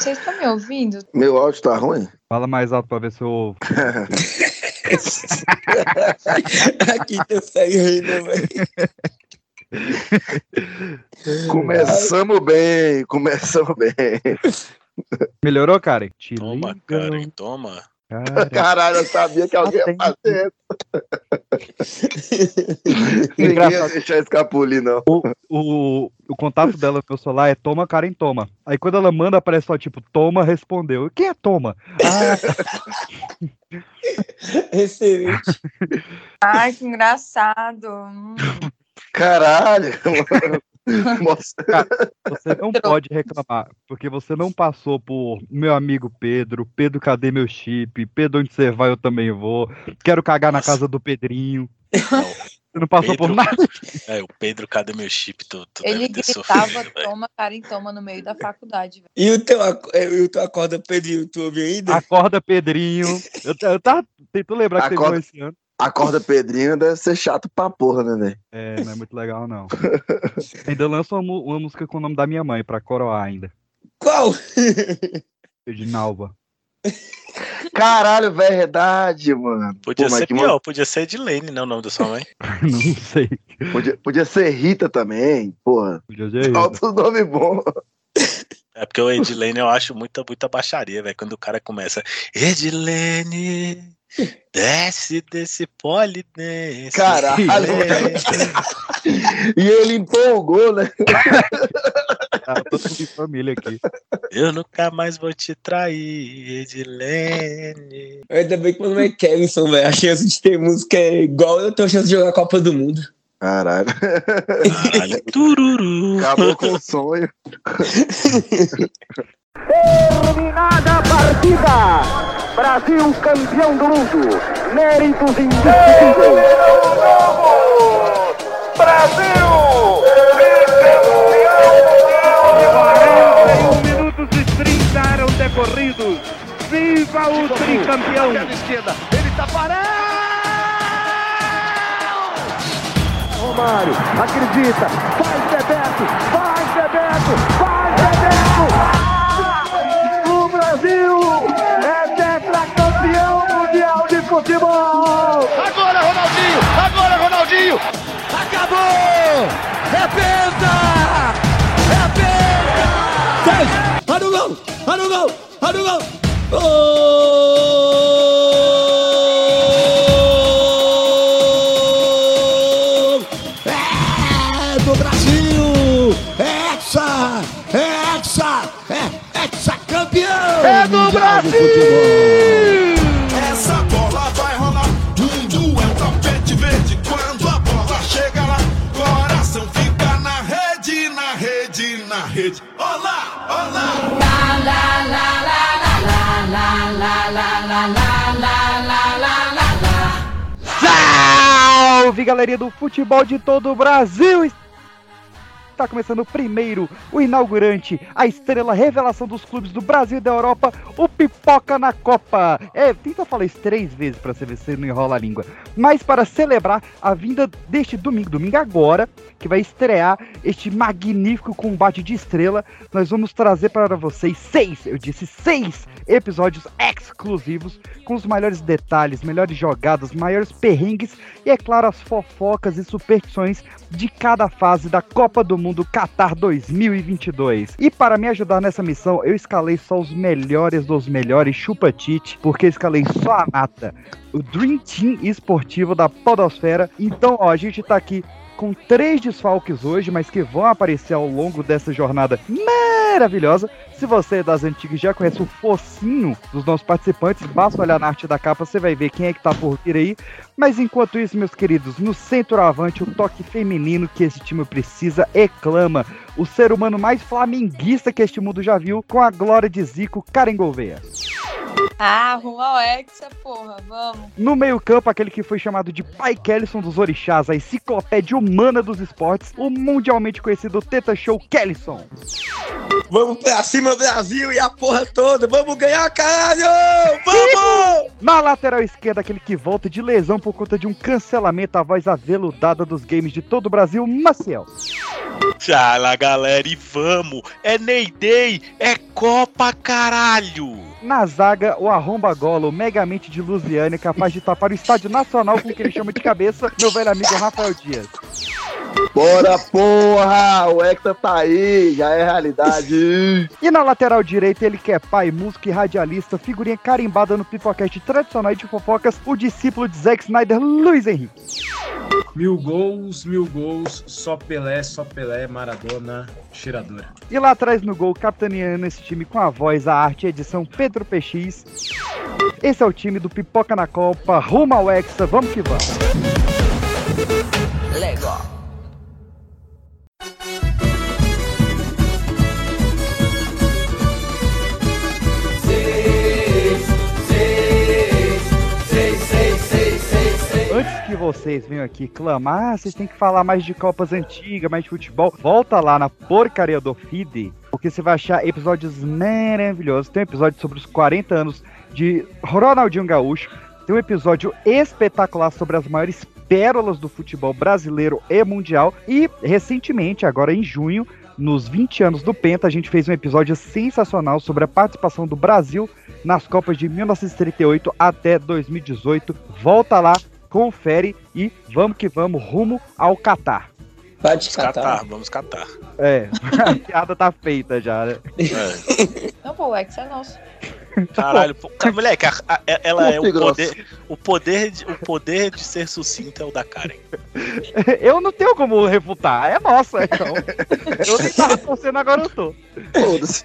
Vocês estão me ouvindo? Meu áudio tá ruim? Fala mais alto pra ver se eu ouvo. Aqui tá saindo, velho. Começamos bem, começamos bem. Melhorou, Karen? Te Toma, liga, Karen, toma. cara. Caralho, eu sabia que alguém ia fazer. Ninguém ia Engraçado. deixar escapulir, não. O, o, o contato dela no meu celular é toma, Karen, toma. Aí quando ela manda, aparece só tipo, toma, respondeu. Quem é toma? Ah, Excelente. Ai, que engraçado. Hum. Caralho. Você não pode reclamar, porque você não passou por meu amigo Pedro, Pedro, cadê meu chip? Pedro, onde você vai, eu também vou. Quero cagar na Nossa. casa do Pedrinho. Você não passou por Pedro. nada. é, o Pedro, cadê meu chip? Tu, tu Ele gritava, sofrido, toma, Karen, toma, no meio da faculdade. E o teu, é, e o teu acorda Pedrinho, tu ouve ainda? Acorda, Pedrinho. Eu, eu tava tentando lembrar que teve um Acorda. esse ano. Acorda Pedrinho deve ser chato pra porra, né, velho? É, não é muito legal, não. Ainda lança uma, uma música com o nome da minha mãe, pra coroar ainda. Qual? Edinalva. Caralho, verdade, mano. Podia Pô, ser que pior, podia ser Edilene, né? O nome da sua mãe. não sei. Podia, podia ser Rita também, porra. Podia ser isso. Outro nome bom. É porque o Edilene eu acho muita, muita baixaria, velho. Quando o cara começa, Edilene, desce desse polidense. Caralho. E ele empolgou, né? Tá todo mundo família aqui. Eu nunca mais vou te trair, Edilene. Ainda bem que meu nome é Kevinson, velho. A chance de ter música é igual eu tenho a chance de jogar a Copa do Mundo. Caralho. Caralho, tururu. Acabou com o sonho. Terminada a partida! Brasil campeão do mundo! Méritos indiscutíveis! Brasil! 41 minutos e 30 eram decorridos. Viva o tricampeão! esquerda, ele tá parado! Romário, acredita, faz Bebeto, faz Bebeto, faz Bebeto! É penta! É penta! Olha o gol! Olha o gol! Olha o gol! Gol! É do Brasil! É hexa! É hexa! É hexa campeão! É do Brasil! Salve, galerinha do futebol de todo o Brasil! Está começando o primeiro, o inaugurante, a estrela revelação dos clubes do Brasil e da Europa, o Pipoca na Copa. É, tenta falar isso três vezes para você ver se não enrola a língua. Mas para celebrar a vinda deste domingo, domingo agora, que vai estrear este magnífico combate de estrela, nós vamos trazer para vocês seis, eu disse seis episódios exclusivos com os melhores detalhes, melhores jogadas, maiores perrengues e, é claro, as fofocas e superstições de cada fase da Copa do Mundo Qatar 2022. E para me ajudar nessa missão, eu escalei só os melhores dos melhores chupa-tite, porque escalei só a nata, o Dream Team esportivo da Podosfera. Então, ó, a gente tá aqui com três desfalques hoje, mas que vão aparecer ao longo dessa jornada maravilhosa. Se você é das antigas já conhece o focinho dos nossos participantes, basta olhar na arte da capa, você vai ver quem é que tá por vir aí. Mas enquanto isso, meus queridos, no centroavante, o toque feminino que esse time precisa e. O ser humano mais flamenguista que este mundo já viu, com a glória de Zico, Karen Gouveia. Ah, rumo ao Hexa, porra, vamos. No meio-campo, aquele que foi chamado de Pai Kellison dos Orixás, a enciclopédia humana dos esportes, o mundialmente conhecido Teta Show Kellison. Vamos pra cima, Brasil e a porra toda. Vamos ganhar, caralho! Vamos! Na lateral esquerda, aquele que volta de lesão por conta de um cancelamento, a voz aveludada dos games de todo o Brasil, Maciel. Fala, galera, e vamos! É Ney Day, é Copa, caralho! Na zaga, o arromba gola, o megamente de Lusiane, capaz de tapar o estádio nacional com o que ele chama de cabeça, meu velho amigo Rafael Dias. Bora, porra! O Hexa tá aí, já é realidade. E na lateral direita, ele que é pai, músico e radialista, figurinha carimbada no pipocast tradicional de fofocas, o discípulo de Zack Snyder, Luiz Henrique. Mil gols, mil gols, só Pelé, só Pelé, Maradona, cheiradora. E lá atrás no gol, capitaneando esse time com a voz, a arte e a edição Pedro PX. Esse é o time do Pipoca na Copa, rumo ao Hexa, vamos que vamos. Antes que vocês venham aqui clamar, vocês têm que falar mais de Copas antigas, mais de futebol, volta lá na porcaria do feed, porque você vai achar episódios maravilhosos. Tem um episódio sobre os 40 anos de Ronaldinho Gaúcho, tem um episódio espetacular sobre as maiores pérolas do futebol brasileiro e mundial, e recentemente, agora em junho, nos 20 anos do Penta, a gente fez um episódio sensacional sobre a participação do Brasil nas Copas de 1938 até 2018. Volta lá, confere e vamos que vamos rumo ao Catar. Vai Vamos catar, descatar. vamos catar. É, a piada tá feita já, né? É. Não, pô, o Hexa é nosso. Caralho, pô, cara, moleque, a- a- ela é o e grosso. poder, o poder, de, o poder de ser sucinta é o da Karen. Eu não tenho como refutar, é nossa, então. Eu nem tava torcendo, agora eu tô. Foda-se.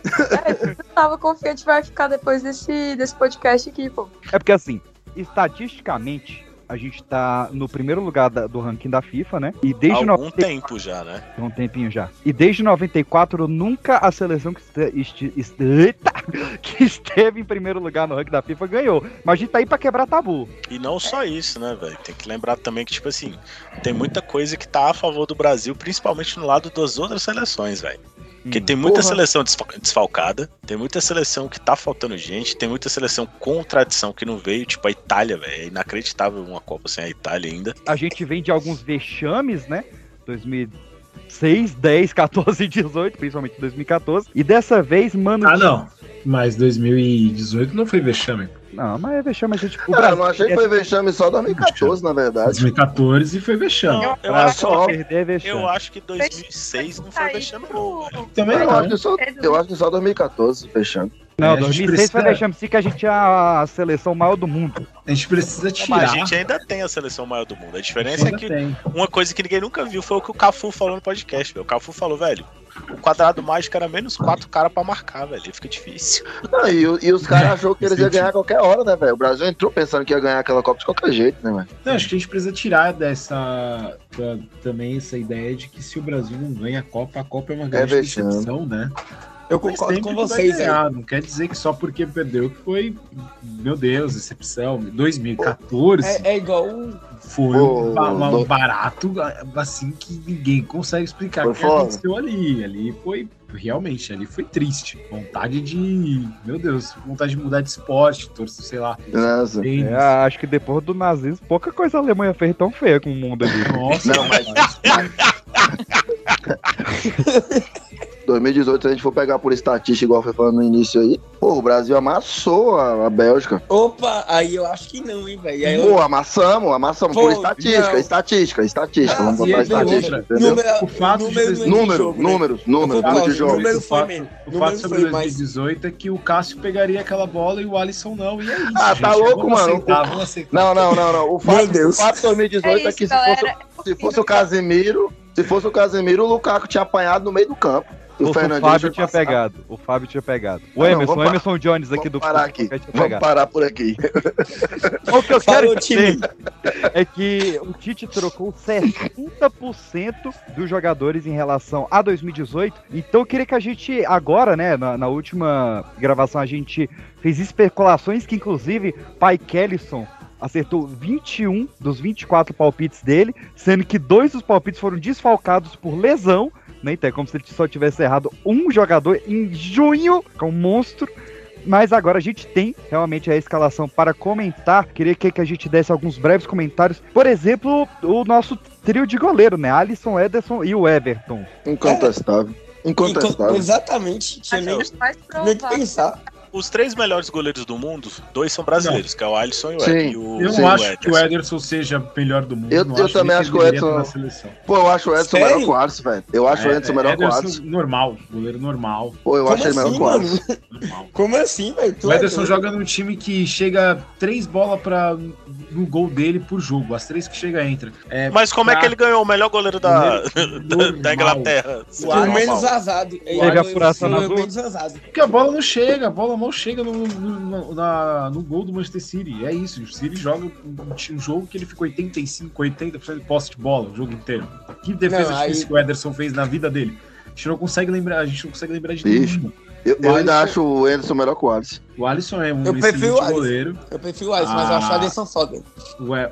Eu tava confiante que vai ficar depois desse, desse podcast aqui, pô. É porque assim, estatisticamente, a gente tá no primeiro lugar da- do ranking da FIFA, né? E desde Há algum 90 tempo já, né? Tem um tempinho já. E desde 94, nunca a seleção que, este- este- eita, que esteve em primeiro lugar no ranking da FIFA ganhou. Mas a gente tá aí pra quebrar tabu. E não só isso, né, velho? Tem que lembrar também que, tipo assim, tem muita coisa que tá a favor do Brasil, principalmente no lado das outras seleções, velho. Porque Hum. tem muita Porra. seleção desfa- desfalcada, tem muita seleção que tá faltando gente, tem muita seleção com tradição que não veio, tipo a Itália, velho. É inacreditável uma Copa sem a Itália ainda. A gente vem de alguns vexames, né? 2006, 10, 14 e 18, principalmente 2014. E dessa vez, mano. Ah, não. Mas 2018 não foi vexame. Não, mas é vexame, a gente. O Ah, eu Brasil não achei que foi vexame só 2014, na verdade. 2014 foi vexame. Não, eu, Pra acho, só perder é vexame. eu acho que 2006 não foi vexame, não, velho. Também Eu não. acho que só, eu acho que só 2014 fechando. Não, É, a gente 2006 foi precisa- vexame sim que a gente tinha a seleção maior do mundo. A gente precisa Mas tirar. a gente ainda tem a seleção maior do mundo. A diferença é Ainda que tem. uma coisa que ninguém nunca viu foi o que o Cafu falou no podcast, velho. O Cafu falou, velho, o quadrado mágico era menos quatro caras pra marcar, velho. Fica difícil. Não, e, e os caras achou que eles iam ganhar a qualquer hora, né, velho? O Brasil entrou pensando que ia ganhar aquela Copa de qualquer jeito, né, velho? Não, acho que a gente precisa tirar dessa da- também essa ideia de que se o Brasil não ganha a Copa, a Copa é uma grande vexame. decepção, né? Eu concordo com vocês, ganhar, Não quer dizer que só porque perdeu que foi, meu Deus, decepção. 2014 É, é igual foi um, um barato assim que ninguém consegue explicar o que foda. aconteceu ali. Ali foi realmente, ali foi triste. Vontade de, meu Deus, vontade de mudar de esporte, torcer, sei lá. É, acho que depois do nazismo, pouca coisa a Alemanha fez tão feia com o mundo ali. Nossa, Não, mas- 2018, se a gente for pegar por estatística, igual foi falando no início aí, pô, o Brasil amassou a, a Bélgica. Opa, aí eu acho que não, hein, velho. Aí eu- Pô, amassamos, amassamos Pô, por estatística, não. estatística, estatística. Vamos Ah, e botar tem estatística, outra. entendeu? Número, O fato de número é de Números, jogo, né? números, números, número de jogo. número O fato-. O Número fato sobre foi mais. 2018 é que o Cássio pegaria aquela bola e o Alisson não, e é isso. Ah, tá gente. louco, Vamos mano. Aceitar, vamos aceitar. Não, não, não, não. O fato, Meu Deus. o fato de 2018 é, É que isso, se fosse, galera. se fosse o Casemiro, se fosse o Casemiro, o Lukaku tinha apanhado no meio do campo. O O Fábio tinha passado. pegado. O Fábio tinha pegado. O Ah, não, Emerson, vamos o Emerson Jones aqui Vamos do parar aqui. Vamos parar por aqui. O que eu Falou, quero time. dizer é que o Tite trocou 60% dos jogadores em relação a 2018. Então eu queria que a gente, agora, né, na, na última gravação, a gente fez especulações que, inclusive, Pai Kellison acertou 21 dos 24 palpites dele, sendo que dois dos palpites foram desfalcados por lesão. Né? Então é como se ele só tivesse errado um jogador em junho, que é um monstro. Mas agora a gente tem realmente a escalação para comentar. Queria que, que a gente desse alguns breves comentários. Por exemplo, o nosso trio de goleiro, né? Alisson, Ederson e o Everton. Incontestável. Inco- Incontestável. Exatamente. Tinha nem, nem que pensar. Os três melhores goleiros do mundo, dois são brasileiros, que é o Alisson e o, Sim. Ed- e o, Eu Sim, não o acho que o Ederson. Ederson seja o melhor do mundo. Eu- não eu acho também acho que o seleção. Pô, eu acho o Sério? melhor que o Alisson, velho. Eu acho o É, Edson melhor que o Ederson Alisson. normal, goleiro normal. Pô, eu Como acho ele melhor assim, que o Alisson. normal. Como assim, velho? O é Ederson doido. joga num time que chega três bolas para no gol dele por jogo. As três que chega entra. É, Mas como é que ele ganhou o melhor goleiro da, Goleiro da, Inglaterra? O O Alisson- menos. Ele Teve a foi furação na o. Porque a bola não chega, a bola mal chega no, no, no- na- no gol do Manchester City. É isso. O City joga um, um jogo que ele ficou 85, 80% de posse de bola o jogo inteiro. Que defesa Não, aí- difícil que o Ederson fez na vida dele. A gente não consegue lembrar, a gente não consegue lembrar de Bicho. nenhum. Eu, eu ainda acho o Ederson melhor que o Alisson. O Alisson é um Eu excelente o goleiro, Eu prefiro o Alisson, mas eu acho o Ah. Alisson foda.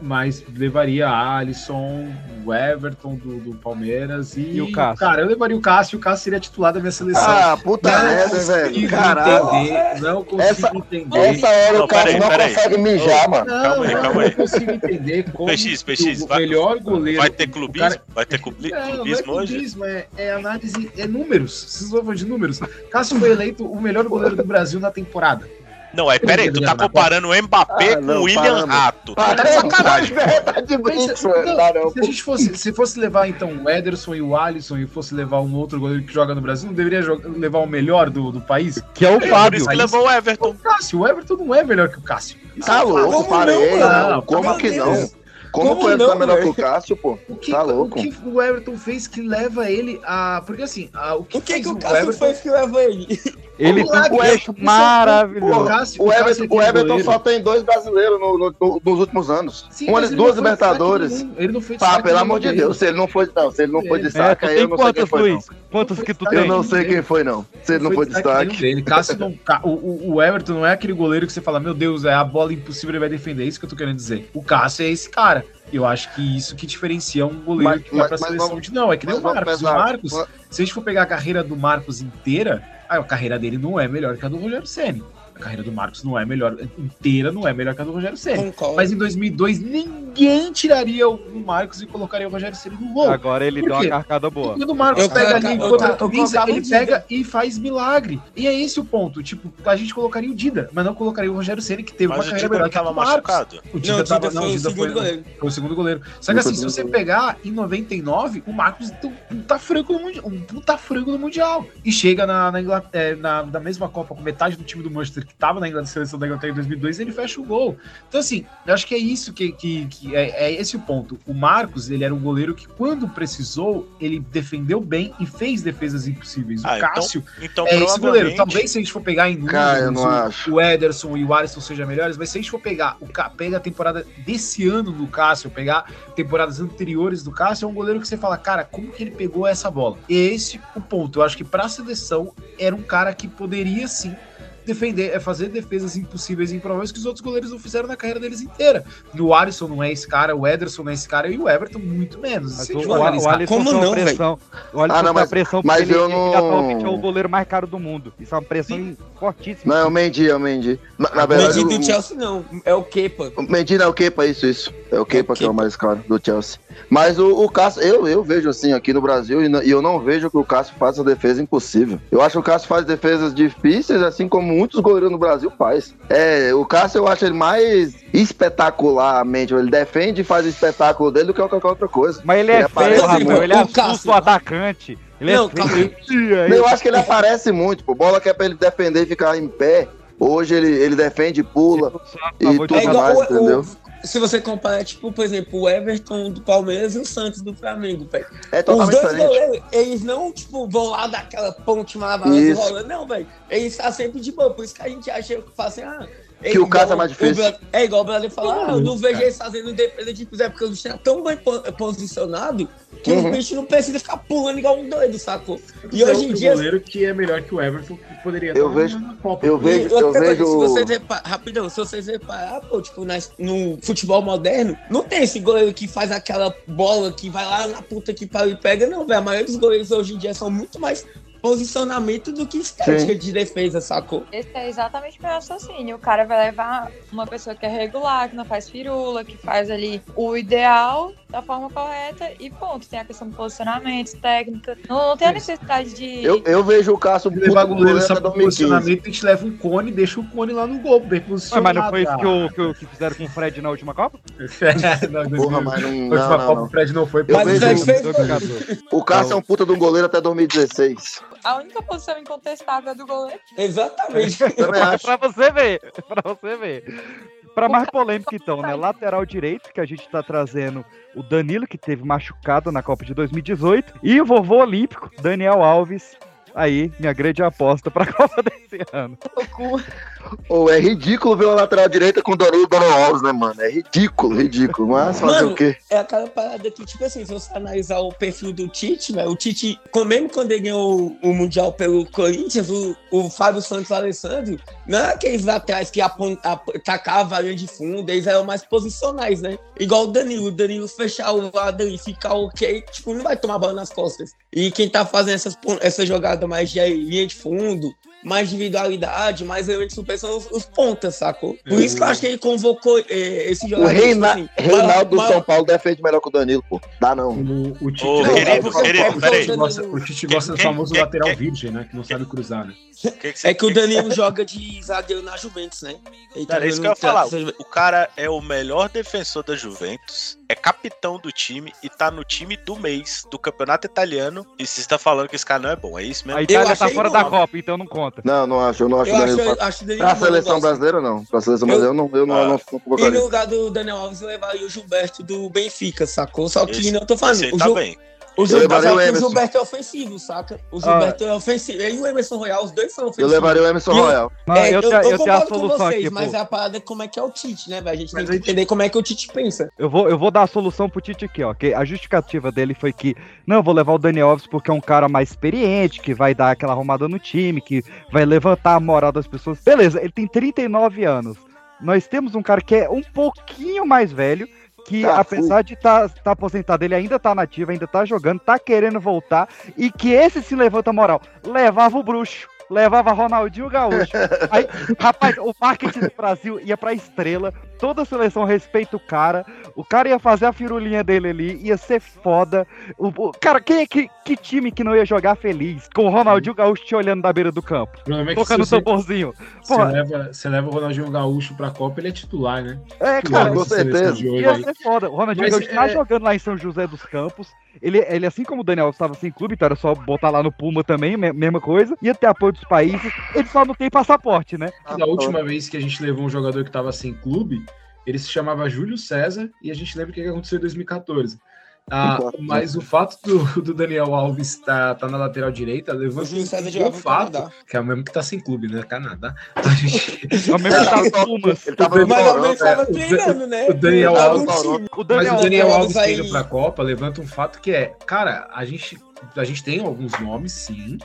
mas levaria Alisson, o Everton do, do Palmeiras e, E o Cássio. Cara, eu levaria o Cássio, o Cássio seria titular da minha seleção. Ah, puta merda, velho. Caralho. entender, não consigo Essa- entender. Essa hora Não, o cara peraí, não consegue mijar, mano. Não, Calma aí, calma eu aí. não consigo entender como PX, PX, o vai- melhor goleiro. Vai ter clubismo? cara- Vai ter clubi- Não, não é clubismo hoje? clubismo, é, é análise, é números. Vocês vão falar de números. Cássio foi eleito o melhor goleiro do Brasil na temporada. Não, é, peraí, tu tá comparando o Mbappé Ah, com o William para, mano. Rato. Ah, Tá sacanagem. tá de brinco, não, se a gente fosse, se fosse levar então o Ederson e o Alisson e fosse levar um outro goleiro que joga no Brasil, não deveria jogar- levar o melhor do, do país? Que é o Por Fábio. isso que levou o Everton. O Cássio, o Everton não é melhor que o Cássio. Isso Tá é louco, Como parei. não, não. Como que não? Como, Como o tá não, melhor que o Cássio, pô? O que, Tá o louco. que o Everton fez que leva ele a. Porque assim, a- o que, O que, fez que o o Cássio Everton foi que leva ele? Ele tem um Isso é- maravilhoso. O Cássio- O o Cássio Everton, é o Everton só tem dois brasileiros no- no- no- nos últimos anos. Sim, ele duas destaque Libertadores. Ele não foi Pá, destaque pelo amor de. Deus, se ele não foi, não, se ele não foi É, É, destaque, tem eu não sei quem quantos, foi, não. Luiz? Quantos que tu Eu Eu tem? não sei quem foi, não. Se ele não foi destaque. nenhum dele. Cássio não, o, o- o Everton não é aquele goleiro que você fala, meu Deus, é a bola impossível, ele vai defender. É isso que eu tô querendo dizer. O Cássio é esse cara. Eu acho que isso que diferencia um goleiro Mas- que vai pra mas seleção vamos- de não. É que nem o mas vamos Marcos. O Marcos, se a gente for pegar a carreira do Marcos inteira, a carreira dele não é melhor que a do Rogério Ceni. A carreira do Marcos não é melhor, inteira não é melhor que a do Rogério Ceni. Mas em 2002, ninguém tiraria o Marcos e colocaria o Rogério Ceni no gol. Agora ele deu uma carcada boa. Quando o Marcos Eu pega ali contra a Tunísia, ele o Dida. pega e faz milagre. E é esse o ponto. Tipo, a gente colocaria o Dida, mas não colocaria o Rogério Ceni, que teve Mas uma o carreira melhor que do Marcos. O Dida Não, o Dida tava, não, foi o o Dida segundo foi, goleiro. foi o segundo goleiro. Só que assim, se o você pegar em 99, o Marcos tem um puta frango no Mundial. Um puta frango no Mundial. E chega na, na, é, na, na mesma Copa com metade do time do Manchester que tava na Inglaterra, seleção da Inglaterra em 2002 ele fecha o gol. Então assim, eu acho que é isso que, que, que é, é esse o ponto. O Marcos, ele era um goleiro que quando precisou, ele defendeu bem e fez defesas impossíveis. O Ah, então, Cássio Então, é esse goleiro. provavelmente. Talvez se a gente for pegar em números, o, o Ederson e o Alisson sejam melhores, mas se a gente for pegar o pega a temporada desse ano do Cássio, pegar temporadas anteriores do Cássio, é um goleiro que você fala, cara, como que ele pegou essa bola? E esse o ponto. Eu acho que pra seleção era um cara que poderia sim defender, é fazer defesas impossíveis e improváveis que os outros goleiros não fizeram na carreira deles inteira. E o Alisson não é esse cara, o Ederson não é esse cara e o Everton muito menos. O, o, o Alisson Como não, pressão. O Alisson Ah, não, mas- pressão mas ele, eu ele não- atualmente é o goleiro mais caro do mundo. Isso é uma pressão fortíssima. Não, é o Mendy, é o Mendy. Na, na O verdade, Mendy do o, Chelsea não, é o Kepa. o Mendy não é o Kepa, isso, isso. É o Kepa que é o Kepa. mais caro do Chelsea. Mas o, o Cássio, eu, eu vejo assim aqui no Brasil e, não- e eu não vejo que o Cássio faça defesa impossível. Eu acho que o Cássio faz defesas difíceis, assim como muitos goleiros no Brasil faz. É, o Cássio eu acho ele mais espetacularmente. Ele defende e faz o espetáculo dele do que qualquer outra coisa. Mas ele é Ele aparece feio. Rafael. Ele O assusta o atacante. Ele Não, é calma feio. Eu acho que ele aparece muito, pô. Bola que é pra ele defender e ficar em pé. Hoje ele, ele defende, pula e favor de tudo É igual mais, o, entendeu? o- se você comparar, tipo, por exemplo, o Everton do Palmeiras e o Santos do Flamengo, velho. É Os dois diferente. goleiros, eles não, tipo, vão lá dar aquela ponte maravilhosa rolando, não, velho. Eles estão sempre de boa, por isso que a gente acha que fala assim, ah. Que o caso é mais difícil. Bra- É igual o Brasil falar, ah, eu não vejo eles fazendo defesa de quiser, porque o bicho é tão bem po- posicionado que Uhum. o bicho não precisa ficar pulando igual um doido, sacou? E Tem hoje em dia. goleiro que é melhor que o Everton, que poderia Eu vejo- na Copa. eu vejo- eu coisa, vejo- Se vocês reparar, rapidão, se vocês reparar, pô, tipo, nas- no futebol moderno, não tem esse goleiro que faz aquela bola que vai lá na puta que pariu e pega, não, velho. A maioria dos goleiros hoje em dia são muito mais posicionamento do que estética Sim. de defesa, sacou? Esse é exatamente o meu raciocínio. O cara vai levar uma pessoa que é regular, que não faz firula, que faz ali o ideal da forma correta e ponto. Tem a questão do posicionamento, técnica. Não, não tem a necessidade de. Eu, eu vejo o puto goleiro goleiro só 2015. posicionamento, a gente leva um cone e deixa o cone lá no gol, bem posicionado. mas não foi isso que, o, que, o- que fizeram com o Fred na última Copa? não, Porra, mas não, Na última não, Copa não. o Fred não foi. Mas o Fred fez. O Cássio é um puta de um goleiro até 2016. A única posição incontestável é do goleiro. Exatamente. É pra você ver, é pra você ver. Pra mais polêmica então, né? Lateral direito, que a gente tá trazendo o Danilo, que teve machucado na Copa de 2018, e o vovô olímpico, Daniel Alves. Aí, minha grande aposta pra Copa desse ano. Ô, é ridículo ver uma lateral direita com o Danilo Daniel Alves, né, mano? É ridículo, ridículo. Mas fazer Mano, o quê? É aquela parada que, tipo assim, se você analisar o perfil do Tite, né? O Tite, com- mesmo quando ele ganhou o Mundial pelo Corinthians, o, o Fábio Santos e o Alessandro, não é aqueles laterais que apon- ap- tacavam a linha de fundo, eles eram mais posicionais, né? Igual o Danilo. O Danilo fechar o lado e ficar ok, tipo, não vai tomar bola nas costas. E quem tá fazendo essas, essa jogada mais de linha de fundo, mais individualidade, mais elementos super são os, os pontas, sacou? Por isso que eu acho que ele convocou eh, esse O jogador. Reina, tipo assim, Reinaldo do maior- São Paulo defende melhor que o Danilo, pô. Dá não. O, o Tite Ô, gosta- querido, o querido, Tite peraí. gosta- O Tite Quem- gosta do famoso lateral virgem, né? Que não sabe cruzar, né? Que É que o que- Danilo joga de zagueiro na Juventus, né? Ele tá Cara, é isso que eu ia falar. O cara é o melhor defensor da Juventus, é capitão do time e tá no time do mês do campeonato italiano. E você está falando que esse cara não é bom, é isso mesmo? A Itália tá fora bom, da né? Copa, então não conta. Não, não acho. Eu não acho Eu o acho, eu acho o Pra eu seleção brasileira, não. Pra seleção Eu- brasileira, eu não, eu não, Ah. eu não E no lugar do Daniel Alves, eu levaria o Gilberto do Benfica, sacou? Só que Esse- não tô falando. Esse aí O, tá Gil- bem. O, Eu Gilberto, o que o. Gilberto é ofensivo, saca? O Gilberto é ofensivo. Ele e o Emerson Royal, os dois são Eu ofensivos. levaria o Emerson Royal. Não, É, eu, te- eu tenho a solução vocês, aqui, mas pô. a parada é como é que é o Tite, né, velho? A gente tem Mas que a gente- entender como é que o Tite pensa. Eu vou, eu vou dar a solução pro Tite aqui, ó. Que a justificativa dele foi que, não, eu vou levar o Daniel Alves porque é um cara mais experiente, que vai dar aquela arrumada no time, que vai levantar a moral das pessoas. Beleza, ele tem 39 anos. Nós temos um cara que é um pouquinho mais velho, que Tá, apesar de estar tá, aposentado, ele ainda tá nativo, ainda tá jogando, tá querendo voltar, e que esse se levanta a moral. Levava o bruxo. Levava Ronaldinho Gaúcho. Aí, rapaz, o marketing do Brasil ia pra estrela. Toda a seleção respeita o cara. O cara ia fazer a firulinha dele ali, ia ser foda. O, o- cara, quem é que, que time que não ia jogar feliz? Com o Ronaldinho Gaúcho te olhando da beira do campo, é tocando o tamborzinho. você, leva, você leva o Ronaldinho Gaúcho pra Copa, ele é titular, né? é, Titular cara, com certeza. ia aí. ser foda. O Ronaldinho Mas Gaúcho tá é- jogando lá em São José dos Campos. Ele, ele, assim como o Daniel estava sem clube, então era só botar lá no Puma também, me- mesma coisa. Ia ter apoio dos países. Ele só não tem passaporte, né? Da última vez que a gente levou um jogador que tava sem clube, ele se chamava Júlio César e a gente lembra o que aconteceu em 2014. Ah, mas o fato do, do Daniel Alves estar tá, na lateral direita O levanta um bom no fato, Canadá. que é o mesmo que tá sem clube, né? Canadá. A gente- É o mesmo que tá no Pumas. Ele tava Mas ao Toronto, menos é. tava treinando, né? o Daniel Alves-. O Mas Daniel, o Daniel Alves Alves aí- indo pra Copa levanta um fato que é, cara, a gente, a gente tem alguns nomes, sim,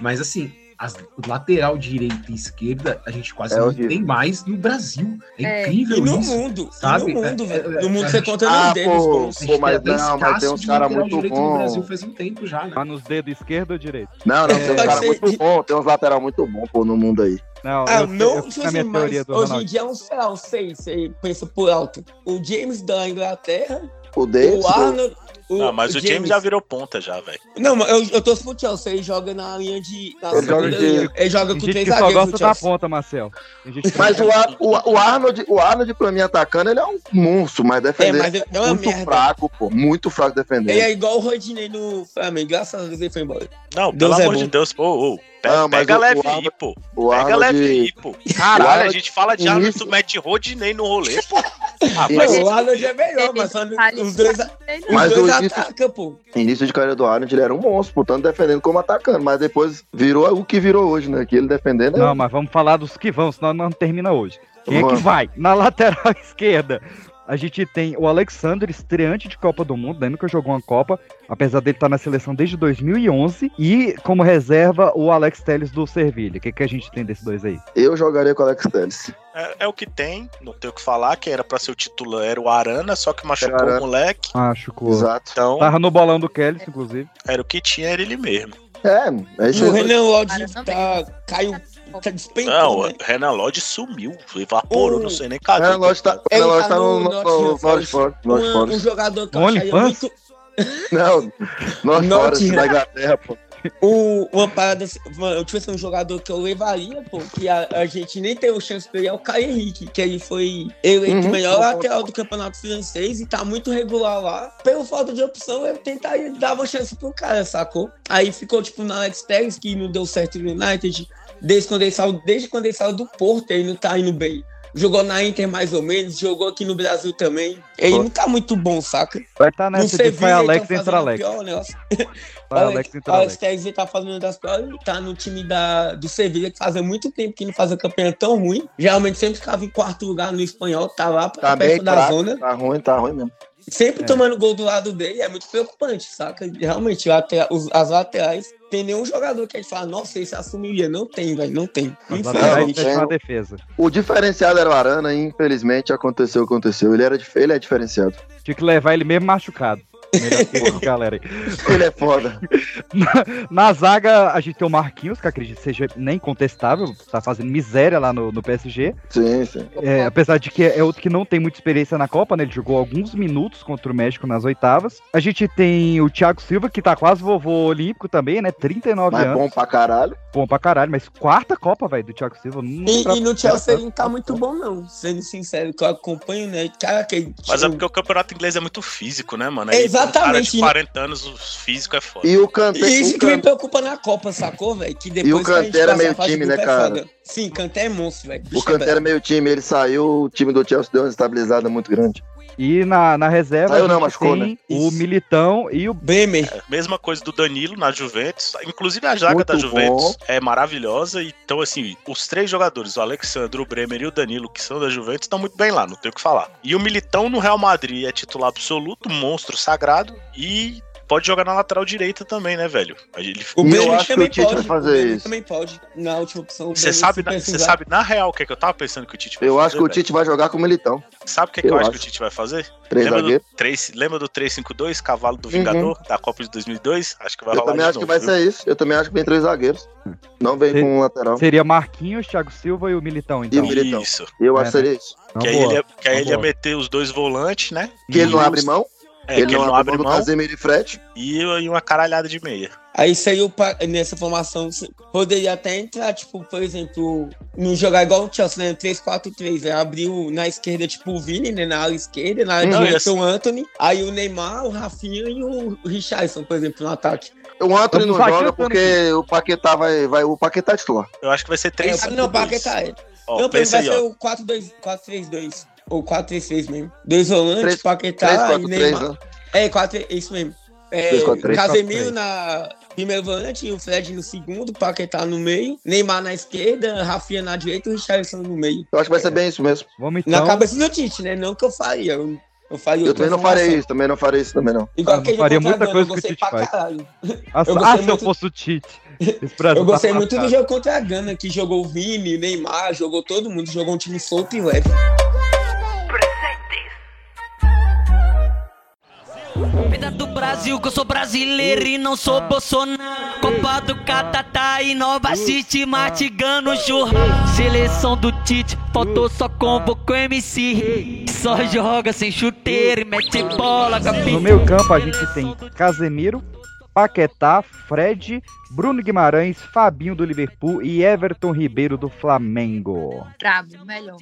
mas assim, as lateral direita e esquerda, a gente quase É não horrível. tem mais no Brasil. É, É. incrível E no isso. mundo, sabe? e no mundo, É, velho. é, No mundo é, você conta Ah, nos dedos, pô. pô. Mas não, mas tem uns de cara lateral muito direito no bom. Brasil faz um tempo já, né? Tá nos dedos esquerdo ou direito? Não, não, tem uns caras ser muito bons, tem uns lateral muito bons, pô, no mundo aí. Não, Ah, eu, não, eu na assim, minha mas teoria do hoje em dia é um, sei lá, um seis, você pensa por alto. O James da Inglaterra, O Davis, o Arnold... O, Não, mas o James já virou ponta já, velho. Não, mas eu, eu tô futebol, você joga na linha de... Na Ele joga de-. Ele joga com três que só zagueiros gosta da Chelsea. ponta, Marcel. Mas o, Ar- o, o Arnold, o Arnold, pra mim, atacando, ele é um monstro, mas É, defender mas é uma muito merda. fraco, pô. Muito fraco defendendo. Ele é igual o Rodinei no Flamengo, graças a Deus ele foi embora. Não, Deus pelo é amor bom. de Deus, pô, ô, pe- Não, mas pega o- leve o aí, pô. O Pega leve Arnold, aí, pô. Caralho, a gente fala de Arnold, tu mete Rodinei no rolê, pô. Não, o Arnold é melhor, mas os dois, os Mas dois o início- atacam, pô. Início de carreira do Arnold, ele era um monstro, portanto, defendendo como atacando, mas depois virou o que virou hoje, né? Que ele defendendo é Não, mas vamos falar dos que vão, senão não termina hoje. Quem é que vai? Na lateral esquerda, a gente tem o Alexander, estreante de Copa do Mundo, né? nunca jogou uma Copa, apesar dele estar na seleção desde 2011. E como reserva, o Alex Telles do Servilha. O que, que a gente tem desses dois aí? eu jogaria com o Alex Telles. É, é o que tem, não tem o que falar, que era pra ser o titular, era o Arana, só que machucou Arana. o moleque. O... Exato. Então, Tava no bolão do Kelly, inclusive. era o que tinha, era ele mesmo. É, é isso O. Renan Lodge tá, caiu, tá despencando, Não, né? o Renan Lodge sumiu, evaporou, O- não sei nem cadê. É, nós tá, Ele nós tá tá no, no no, no, Um, um jogador que eu acharia muito... Não, North Nottingham. Forest da Inglaterra, pô. O, uma parada, assim, mano, eu tivesse um jogador que eu levaria, pô, que a, a gente nem teve chance de pegar, é o Caio Henrique, que ele foi eleito Uhum. melhor lateral do campeonato francês e tá muito regular lá. Pelo falta de opção, eu tentaria dar uma chance pro cara, sacou? Aí ficou, tipo, na Alex Telles, que não deu certo no United, desde quando ele saiu, desde quando ele saiu do Porto, ele não tá indo bem. Jogou na Inter mais ou menos, jogou aqui no Brasil também. Ele Pô. não tá muito bom, saca? Vai estar No nessa de Sevilla, Alex, entra Alex. pior negócio. Vai Alex, Alex, Alex Alex. Tá fazendo uma das piores, ele tá no time da, do Sevilla, que fazia muito tempo que não fazia campanha tão ruim. Geralmente sempre ficava em quarto lugar no espanhol, tá lá Tá perto da fraco, zona. tá ruim, tá ruim mesmo. Sempre É. tomando gol do lado dele, é muito preocupante, saca? Realmente, lateral- os- as laterais, tem nenhum jogador que a gente fala, nossa, esse assumiria. Não tem, velho, não tem. As Não, não tem. defesa. O diferenciado era o Arana e infelizmente aconteceu aconteceu. Ele, era, ele é diferenciado. Tinha que levar ele mesmo machucado. Melhor galera aí. Ele é foda. Na zaga, a gente tem o Marquinhos, que acredito seja nem contestável, tá fazendo miséria lá no, no PSG. Sim, sim. É, apesar de que é outro que não tem muita experiência na Copa, né? Ele jogou alguns minutos contra o México nas oitavas. A gente tem o Thiago Silva, que tá quase vovô olímpico também, né? 39 Mas anos. bom pra caralho. Bom pra caralho, mas quarta Copa, velho, do Thiago Silva. Não E, lembrava e no Chelsea ele não tá muito bom, não. Sendo sincero, que eu acompanho, né? Cara, que. Mas é tipo, porque o campeonato inglês é muito físico, né, mano? É um cara exatamente. de 40 anos, o físico é foda. E o Kanté. Isso o que me Kanté- preocupa na Copa, sacou, velho? Que depois o a gente Kanté era meio time, né, é cara? foda. Sim, Kanté é monstro, velho. O é Kanté era meio time, ele saiu, o time do Chelsea deu uma estabilizada muito grande. E na, na reserva, Saiu a não, machucou, tem né? o Isso. Militão e o Bremer. Mesma coisa do Danilo na Juventus. Inclusive a zaga Muito da Juventus bom. é maravilhosa. Então, assim, os três jogadores, o Alexandre, o Bremer e o Danilo, que são da Juventus, estão muito bem lá, não tem o que falar. E o Militão no Real Madrid é titular absoluto, monstro sagrado. E pode jogar na lateral direita também, né, velho? Ele O eu Bremer acho que também o Tite vai pode. fazer isso. também pode. Na última opção. o Você sabe, você sabe na real o que, é que eu tava pensando que o Tite vai Eu fazer? acho que o? Tite vai jogar com o Militão. Sabe o que, é que eu, eu acho, acho. que o Tite vai fazer? Três Lembra do, zagueiros. 3, lembra do 352, cavalo do Uhum. Vingador, da Copa de 2002? Acho que vai Eu rolar também de acho que novo, vai viu? ser isso. Eu também acho que vem três zagueiros. Não vem com um lateral. seria Marquinhos, Thiago Silva e o Militão, então. E o Militão. Isso. Eu É, acho que seria isso. Que aí, boa. ele, ia- que aí ele ia meter os dois volantes, né? Que ele não abre mão. É, ele que ele não abre do mão Casemiro e Fred. e, e uma caralhada de meia. Aí saiu pra- nessa formação, poderia até entrar, tipo, por exemplo, não jogar igual o Chelsea, né? 3-4-3. Aí abriu na esquerda, tipo, o Vini, né? Na ala esquerda, na área Não, direita esse- o Anthony. Aí o Neymar, o Rafinha e o Richardson, por exemplo, no ataque. O Anthony não joga porque o Paquetá vai, vai. O Paquetá é titular. Eu acho que vai ser É, 3 o- não, o Paquetá é. Ó, não, vai aí, ser ó. o 4-2, 4-3-2. Ou 4-3-3 mesmo. Dois volantes, Três- Paquetá 3, e 4, 3, Neymar. né? É, 4, é isso mesmo. É, 3, 4, 3, Casemiro 4, 3. na primeiro volante, o Fred no segundo, Paquetá no meio, Neymar na esquerda, Rafinha na direita e o Richardson no meio. Eu acho que vai ser bem isso mesmo. Vamos Na então. cabeça do Tite, né? Não que eu faria. Eu, eu faria Eu também não farei isso, também não farei isso também não. Igual Ah, aquele faria muita coisa que o gostei Tite pra faz. caralho. Ah, eu se gostei eu muito- fosse o Tite. Eu gostei tá muito do jogo contra a Gana, que jogou o Vini, Neymar, jogou todo mundo, jogou um time solto e leve. Vida do Brasil, que eu sou brasileiro e não sou Bolsonaro. Copa do Catatá e Nova City, mastigando churrasco. Seleção do Tite, faltou só convocou MC Rei. Só joga sem chuteiro e mete bola com a No meio campo a gente tem Casemiro, Paquetá, Fred, Bruno Guimarães, Fabinho do Liverpool e Everton Ribeiro do Flamengo. Brabo, melhor.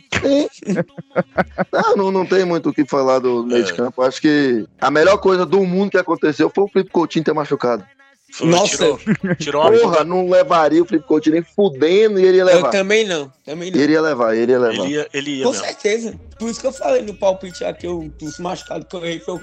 Não, não, não tem muito o que falar do meio de É. campo. Acho que a melhor coisa do mundo que aconteceu foi o Felipe Coutinho ter machucado. Foi, Nossa, Tirou, tirou uma Porra, não levaria o Felipe Coutinho nem fudendo e ele ia eu levar. também não. Também não. Ele ia levar, ele ia levar. Ele ia, ele ia Com mesmo. certeza. Por isso que eu falei no palpite aqui, eu, dos machucados que eu errei, foi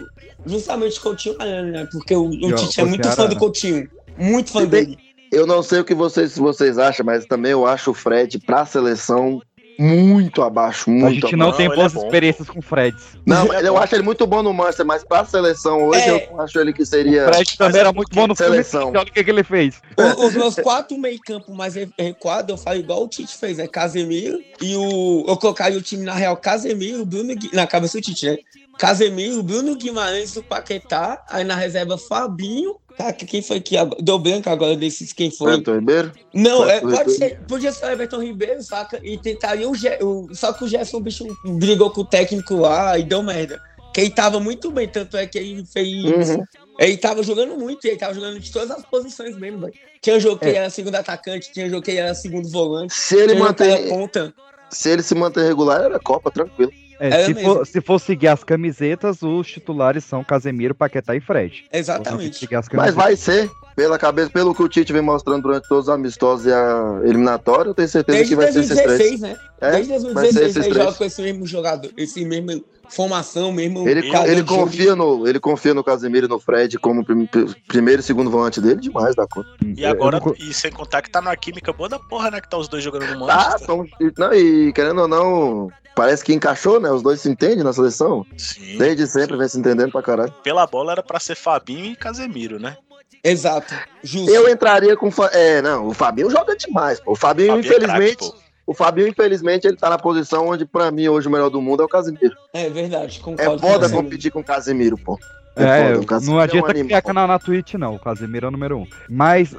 justamente o Coutinho Arana, né? Porque o, o Tite é muito fã do Arana. Coutinho. Muito fã dele. Eu não sei o que vocês, vocês acham, mas também eu acho o Fred pra seleção muito abaixo, muito A gente não abaixo. tem Não, boas é bom. experiências com o Fred. Não, Ele é eu bom. acho ele muito bom no Manchester, mas pra seleção hoje É. eu acho ele que seria. O Fred também é era muito bom no filme. seleção. Olha o que, que ele fez. O- Os meus quatro meio campo mais re- recuados, eu falo igual o Tite fez, é Casemiro e o. Eu colocaria o time na real Casemiro, Bruno Gui- na cabeça do Tite, né? Casemiro, Bruno Guimarães do Paquetá, aí na reserva Fabinho. Tá, que- quem foi que deu branco agora desses quem foi? Everton Ribeiro? Não, é, Everton pode ser, podia ser o Everton Ribeiro, saca? E tentaria o, Ge- o Só que o Gerson, o bicho brigou com o técnico lá e deu merda. Que ele tava muito bem, tanto é que ele fez. Uhum. Ele tava jogando muito, e ele tava jogando de todas as posições mesmo, velho. Tinha jogo que É. ele era segundo atacante, tinha jogo que ele era segundo volante, Se ele manter, ponta. se ele se manter regular, era Copa, tranquilo. É, É se, mesmo. for, se for seguir as camisetas, os titulares são Casemiro, Paquetá e Fred. Exatamente. Mas vai ser, pela cabeça, pelo que o Tite vem mostrando durante todos os amistosos e a eliminatória, eu tenho certeza Desde que vai ser esses três. 2016, né? É, Desde vai ser 2016 esses ele três. joga com esse mesmo jogador, esse mesmo formação, mesmo. Ele, ele jogo. confia no, ele confia no Casemiro e no Fred como prim- primeiro e segundo volante dele, demais da conta. E agora, Eu não e sem contar que tá numa química boa da porra, né? Que tá os dois jogando no Tá, Manchester. tão, não, e querendo ou não, parece que encaixou, né? Os dois se entendem na seleção. Sim. Desde sempre vem se entendendo pra caralho. Pela bola era pra ser Fabinho e Casemiro, né? Exato. Justo. Eu entraria com. É, não, o Fabinho joga demais, pô. O Fabinho, Fabinho é infelizmente. craque, pô. O Fabinho, infelizmente, ele tá na posição onde, pra mim, hoje o melhor do mundo é o Casemiro. É verdade, É concordo com foda você. competir com o Casemiro, pô. É, foda, o Casemiro não é um adianta animal. criar canal na Twitch, não. O Casemiro é o número um. Mas,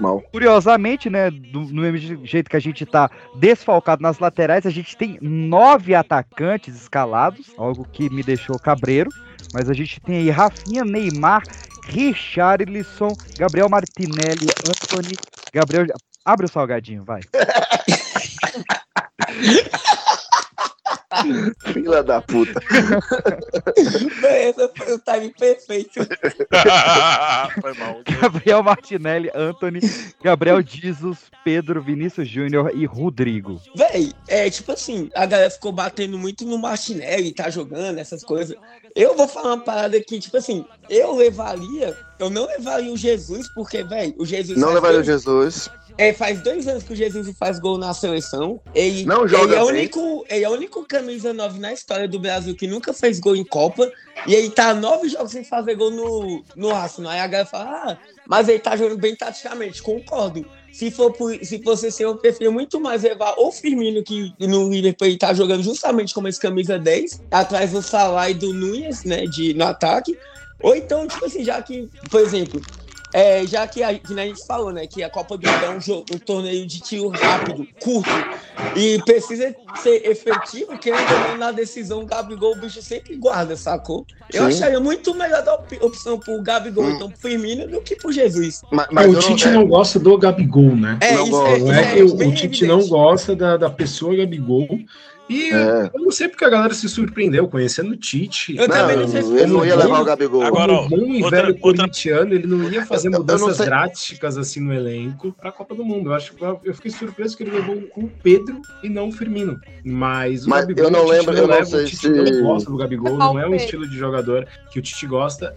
Mal. curiosamente, né, do, no mesmo jeito que a gente tá desfalcado nas laterais, a gente tem nove atacantes escalados, algo que me deixou cabreiro. Mas a gente tem aí Rafinha, Neymar, Richarlison, Gabriel Martinelli, Anthony, Gabriel. Abre o salgadinho, vai. Filha da puta. Esse foi o time perfeito. Foi mal. Gabriel Martinelli, Anthony, Gabriel Jesus, Pedro, Vinícius Júnior e Rodrigo. Véi, é tipo assim, a galera ficou batendo muito no Martinelli, tá jogando, essas coisas. Eu vou falar uma parada aqui, tipo assim, eu levaria, eu não levaria o Jesus, porque, véi, o Jesus. Não faz levaria o Jesus. É, faz dois anos que o Jesus faz gol na seleção. Ele, Não joga ele é o único, ele é o único camisa 9 na história do Brasil que nunca fez gol em Copa. E ele tá nove jogos sem fazer gol no, no Arsenal. Aí a galera fala, ah, mas ele tá jogando bem taticamente. Concordo. Se for por, se fosse assim, eu prefiro muito mais levar o Firmino, que no Liverpool ele tá jogando justamente como esse camisa 10, atrás do Salah e do Nunes, né, de, no ataque. Ou então, tipo assim, já que, por exemplo, é, já que a, que a gente falou, né, que a Copa do Mundo é um, jogo, um torneio de tiro rápido, curto, e precisa ser efetivo, querendo ou não, na decisão, o Gabigol, o bicho sempre guarda, sacou? Eu Sim. acharia muito melhor dar op- opção pro Gabigol, Hum. então pro Firmino, do que pro Jesus. Mas, É, mas o Tite é, não gosta do Gabigol, né? É, Não isso é, Não isso é que o, Tite evidente. não gosta da, da pessoa Gabigol. E É. eu não sei porque a galera se surpreendeu conhecendo o Tite. Eu também Não, não sei se ele não ia levar o Gabigol. Agora, ó, bom e outra- velho outra- corintiano, ele não ia fazer Eu- eu não mudanças drásticas assim no elenco para a Copa do Mundo. Eu acho que eu fiquei surpreso que ele levou o Pedro e não o Firmino. Mas o Mas Gabigol eu não lembro, eu não leva, sei o Tite se- não gosta do Gabigol, É não é um estilo de jogador que o Tite gosta.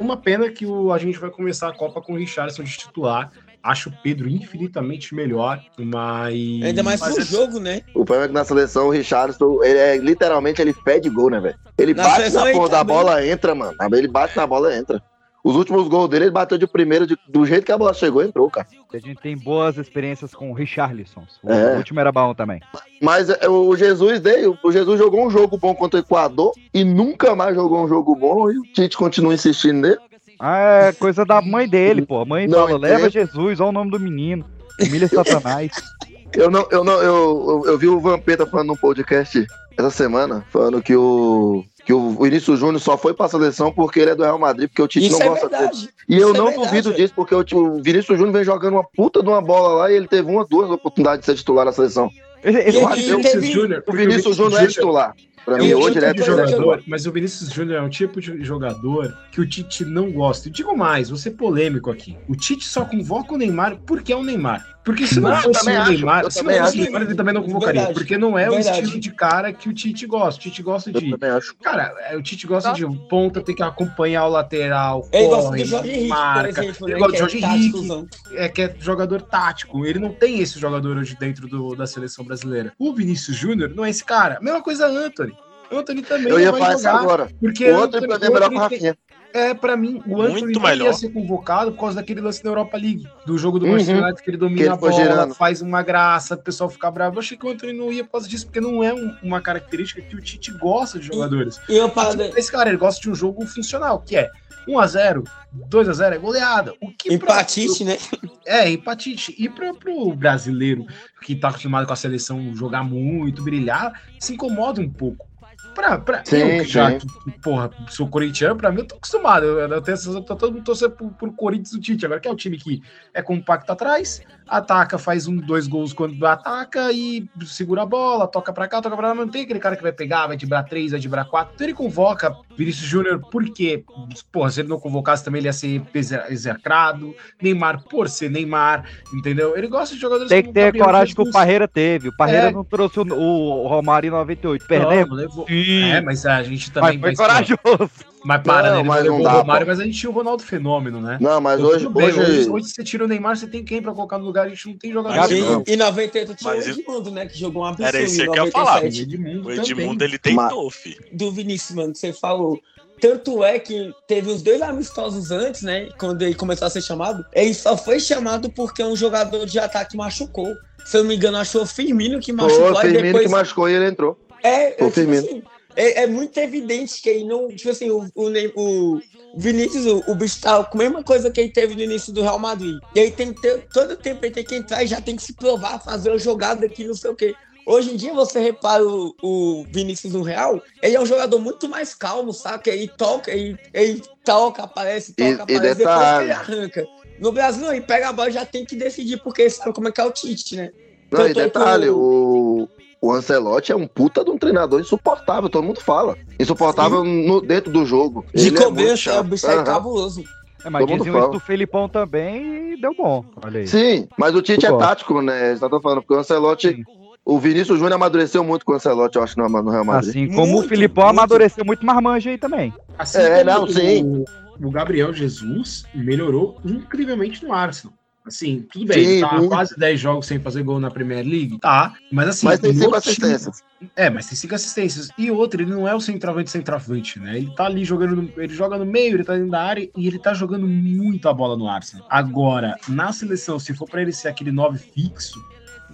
Uma pena que o, a gente vai começar a Copa com o Richardson de titular. Acho o Pedro infinitamente melhor, mas. Ainda mais mas pro é- jogo, né? O problema é que na seleção o Richardson, ele é literalmente ele pede gol, né, velho? Ele Na bate na porra da também. bola, entra, mano. Ele bate na bola, entra. Os últimos gols dele, ele bateu de primeiro, de- do jeito que a bola chegou, entrou, cara. A gente tem boas experiências com o Richarlison. O É. último era bom também. Mas é, o Jesus dele, o Jesus jogou um jogo bom contra o Equador e nunca mais jogou um jogo bom e o Tite continua insistindo nele. Ah, é coisa da mãe dele, pô. A mãe Não fala, leva entendo. Jesus, olha o nome do menino. Humilha Satanás. Eu não, eu não, eu, eu, eu vi o Vampeta falando num podcast essa semana, falando que o que o Vinícius Júnior só foi pra seleção porque ele é do Real Madrid, porque o Tite Isso não é gosta dele. verdade. E eu Isso é não verdade, duvido disso, porque o, o Vinícius Júnior vem jogando uma puta de uma bola lá e ele teve uma, duas oportunidades de ser titular na seleção. E Eu aqui acho que Vinícius teve- Júnior- O Vinícius Júnior é titular. Pra É mim, um hoje ele é tipo que eu- jogador, mas o Vinícius Júnior é um tipo de jogador que o Tite não gosta. Eu digo mais, vou ser polêmico aqui. O Tite só convoca o Neymar porque é o Neymar. Porque se não, Não, fosse também o Neymar, eu se não também fosse o. Neymar, ele também não convocaria. Verdade. Porque não é o Verdade. estilo de cara que o Tite gosta. O Tite gosta Eu de. Cara, é, o Tite gosta de ponta, tem que acompanhar o lateral. Ele gosta corre, do Jorge Henrique, por marca. exemplo, Ele gosta é Jorge Henrique. é que é jogador tático. Ele não tem esse jogador hoje dentro do- da seleção brasileira. O Vinícius Júnior não é esse cara. Mesma coisa Anthony. Anthony também Eu ia não vai falar isso agora. Porque O outro pra mim é melhor que o Anthony tem- Rafinha. É, pra mim, o Anthony não ia ser convocado por causa daquele lance na Europa League, do jogo do Uhum. Manchester que ele domina Que ele a bola, girando. faz uma graça, o pessoal fica bravo. Eu achei que o Anthony não ia por causa disso, porque não é um- uma característica que o Tite gosta de jogadores. E eu parada. Esse cara, ele gosta de um jogo funcional, que é 1x0, 2x0 é goleada. O que pra- Empatite, né? é, empatite. E para o brasileiro que tá acostumado com a seleção jogar muito, brilhar, se incomoda um pouco. Pra, pra Sim, eu, já sim. porra, sou corintiano, pra mim eu tô acostumado. Eu, eu tenho sensação que tá todo mundo torcendo pro, pro Corinthians do Tite. Agora que é o time que é compacto atrás, ataca, faz um, dois gols quando ataca e segura a bola, toca pra cá, toca pra lá. Não tem aquele cara que vai pegar, vai dibrar três, vai dibrar quatro. Então ele convoca Vinícius Júnior porque, porra, se ele não convocasse também ele ia ser exe- execrado. Neymar por ser Neymar, entendeu? Ele gosta de jogadores Tem que ter a Gabriel coragem que o. Parreira teve. O Parreira É. não trouxe o, o Romário em 98. Não, Perdemos? levou-. É, mas a gente Mas também. foi mas, corajoso. Mas para, Não, né? Mas não o dá, Romário, pô. mas a gente tinha o Ronaldo Fenômeno, né? Não, mas Então, hoje, hoje, hoje, hoje você tira o Neymar, você tem quem pra colocar no lugar? A gente não tem jogador. Mas E, eu- e 98 tinha Mas o Edmundo, né? Que jogou um absurdo Era isso que eu ia falar. 97. Edmundo O Edmundo, ele tentou, fi. do Vinícius, mano, que você falou. Tanto é que teve os dois amistosos antes, né? Quando ele começou a ser chamado. Ele só foi chamado porque um jogador de ataque machucou. Se eu não me engano, achou o Firmino que machucou. Foi o Firmino depois. que machucou e ele entrou. É, é, o tipo Firmino. assim, é, é muito evidente que ele não. Tipo assim, o, o, o Vinícius, o, o bicho tá com a mesma coisa que ele teve no início do Real Madrid. E aí tem que ter. Todo tempo ele tem que entrar e já tem que se provar, fazer uma jogada aqui, não sei o quê. Hoje em dia, você repara o, o Vinícius no Real, ele é um jogador muito mais calmo, saca? Ele toca, ele, ele toca, aparece, E- toca, e aparece, depois que detalhe. ele arranca. No Brasil, ele pega a bola e já tem que decidir, porque sabe como é que é o Tite, né? Não, e é detalhe, o, o Ancelotti é um puta de um treinador insuportável, todo mundo fala. Insuportável no, dentro do jogo. De Ele é muito cobrança, chato. o bicho é Aham. cabuloso. É, mas Todo mundo diziam isso fala. do Felipão também e deu bom. Olha aí. Sim, mas o Tite é tático, né? Só tô falando, porque o Ancelotti. Sim. O Vinícius Júnior amadureceu muito com o Ancelotti, eu acho, no, no Real Madrid. Assim como Muito, o Filipão muito. amadureceu muito marmanja aí também. Assim É, como não, o, sim. o Gabriel Jesus melhorou incrivelmente no Arsenal. Assim, tudo bem, Sim, ele tá muito. quase 10 jogos sem fazer gol na Premier League. Tá, mas assim. Mas tem no cinco time- assistências. É, mas tem cinco assistências. E outro, ele não é o centroavante centroavante, né? Ele tá ali jogando, no- ele joga no meio, ele tá dentro da área e ele tá jogando muito a bola no Arsenal. Agora, na seleção, se for pra ele ser aquele 9 fixo,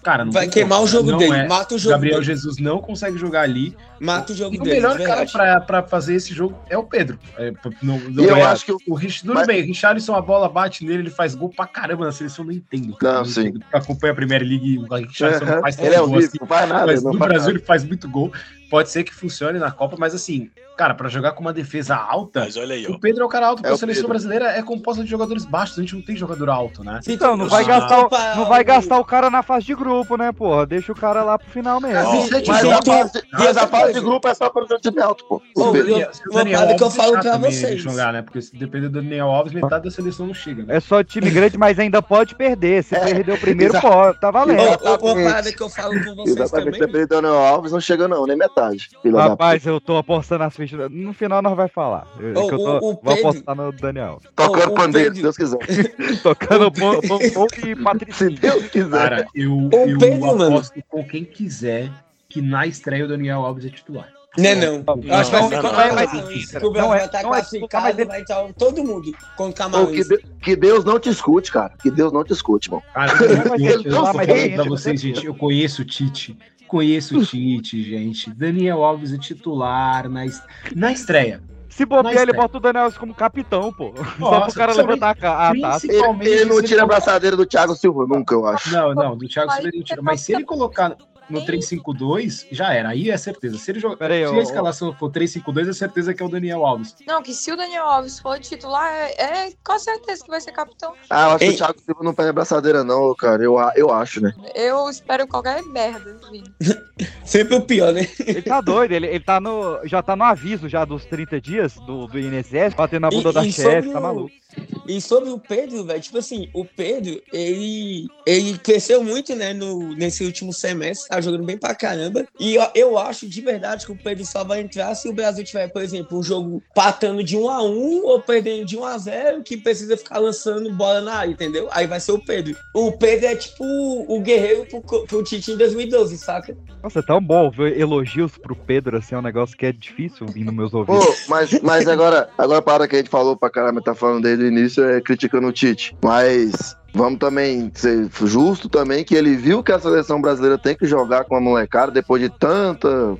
cara, não Vai queimar como. o jogo Não dele, é. mata o jogo Gabriel dele. Jesus não consegue jogar ali. Mata o jogo E o dele, melhor de cara pra, pra fazer esse jogo é o Pedro. É, não, não E eu acho que o- o Rich, tudo Mas- bem, o Richarlison, a bola bate nele, ele faz gol pra caramba na seleção, eu não entendo. Não, sim. Acompanha a Primeira League, o Richarlison não Aham. faz Ele é tanto gol assim. não faz nada. Mas não no faz Brasil nada. ele faz muito gol. Pode ser que funcione na Copa, mas assim, cara, pra jogar com uma defesa alta, Mas olha aí, o Pedro é o cara alto, porque É a o seleção Pedro. brasileira é composta de jogadores baixos, a gente não tem jogador alto, né? Então, não vai, só- gastar, o- não vai o- gastar o cara na fase de grupo, né, porra? Deixa o cara lá pro final mesmo. Cara, Ó, 27 Mas mas outra a fase de grupo é só para o time alto, pô. O eu- uma parada que eu falo pra também vocês. jogar, né? Porque se depender do Daniel Alves, metade da seleção não chega, né? É só time grande, mas ainda pode perder. Se É, perder o primeiro, exa- pode. Tá valendo. Uma parada que eu falo com vocês Exatamente, também. depende do Daniel Alves, não chega não, nem metade. Rapaz, eu tô apostando as fichas. No final nós vai falar. Eu, que eu tô- o- o vou Pedro- apostar no Daniel. Tocando Ô, o pandeiro, Pedro- se Deus quiser. Tocando bom, bom, bom e Patrick. Se Deus quiser. Cara, eu, O eu Pedro, mano. aposto com quem quiser que na estreia o Daniel Alves é titular. Né, não. Eu acho que vai Não, ficar não, não é mais. Que o Brasil Não é- vai estar não é- classificado, vai estar todo mundo com Camarões. que, de- que Deus não te escute, cara. Que Deus não te escute, irmão. Cara, Não, eu, não pra vocês, você- gente, eu conheço o Tite. Conheço o Tite, gente. Daniel Alves é titular na, na estreia. Se bobear, ele bota o Daniel Alves como capitão, pô. Só pro Nossa, cara levantar a, taça. Ele, ele não tira a colocar- braçadeira do Thiago Silva, nunca, eu acho. Não, não, do Thiago Silva ele não tira. Mas se ele colocar. No 3-5-2, já era. Aí é certeza. Se, ele joga, Pera aí, se a escalação for 3-5-2, é certeza que é o Daniel Alves. Não, que se o Daniel Alves for titular, é, é com certeza que vai ser capitão. Ah, eu acho que Ei. o Thiago Silva não perde a braçadeira, não, cara. Eu, eu acho, né? Eu espero qualquer merda. Sempre o pior, né? Ele tá doido, ele, ele tá no. Já tá no aviso já dos 30 dias do, do INSS, batendo na bunda E- da chefe, tá o- maluco. E sobre o Pedro, velho, tipo assim, o Pedro, ele, ele cresceu muito, né, no, nesse último semestre, tá jogando bem pra caramba. E eu, eu acho de verdade que o Pedro só vai entrar se o Brasil tiver, por exemplo, um jogo patando de 1 a 1 ou perdendo de 1 a 0 que precisa ficar lançando bola na área, entendeu? Aí vai ser o Pedro. O Pedro é tipo o guerreiro pro, pro Tite em 2012, saca? Nossa, é tão bom ouvir elogios pro Pedro, assim, é um negócio que é difícil vir nos meus ouvidos. Pô, mas, mas agora, agora a parada que a gente falou pra caramba, tá falando desde o início, é criticando o Tite. Mas vamos também ser justo também que ele viu que a seleção brasileira tem que jogar com a molecada depois de tanta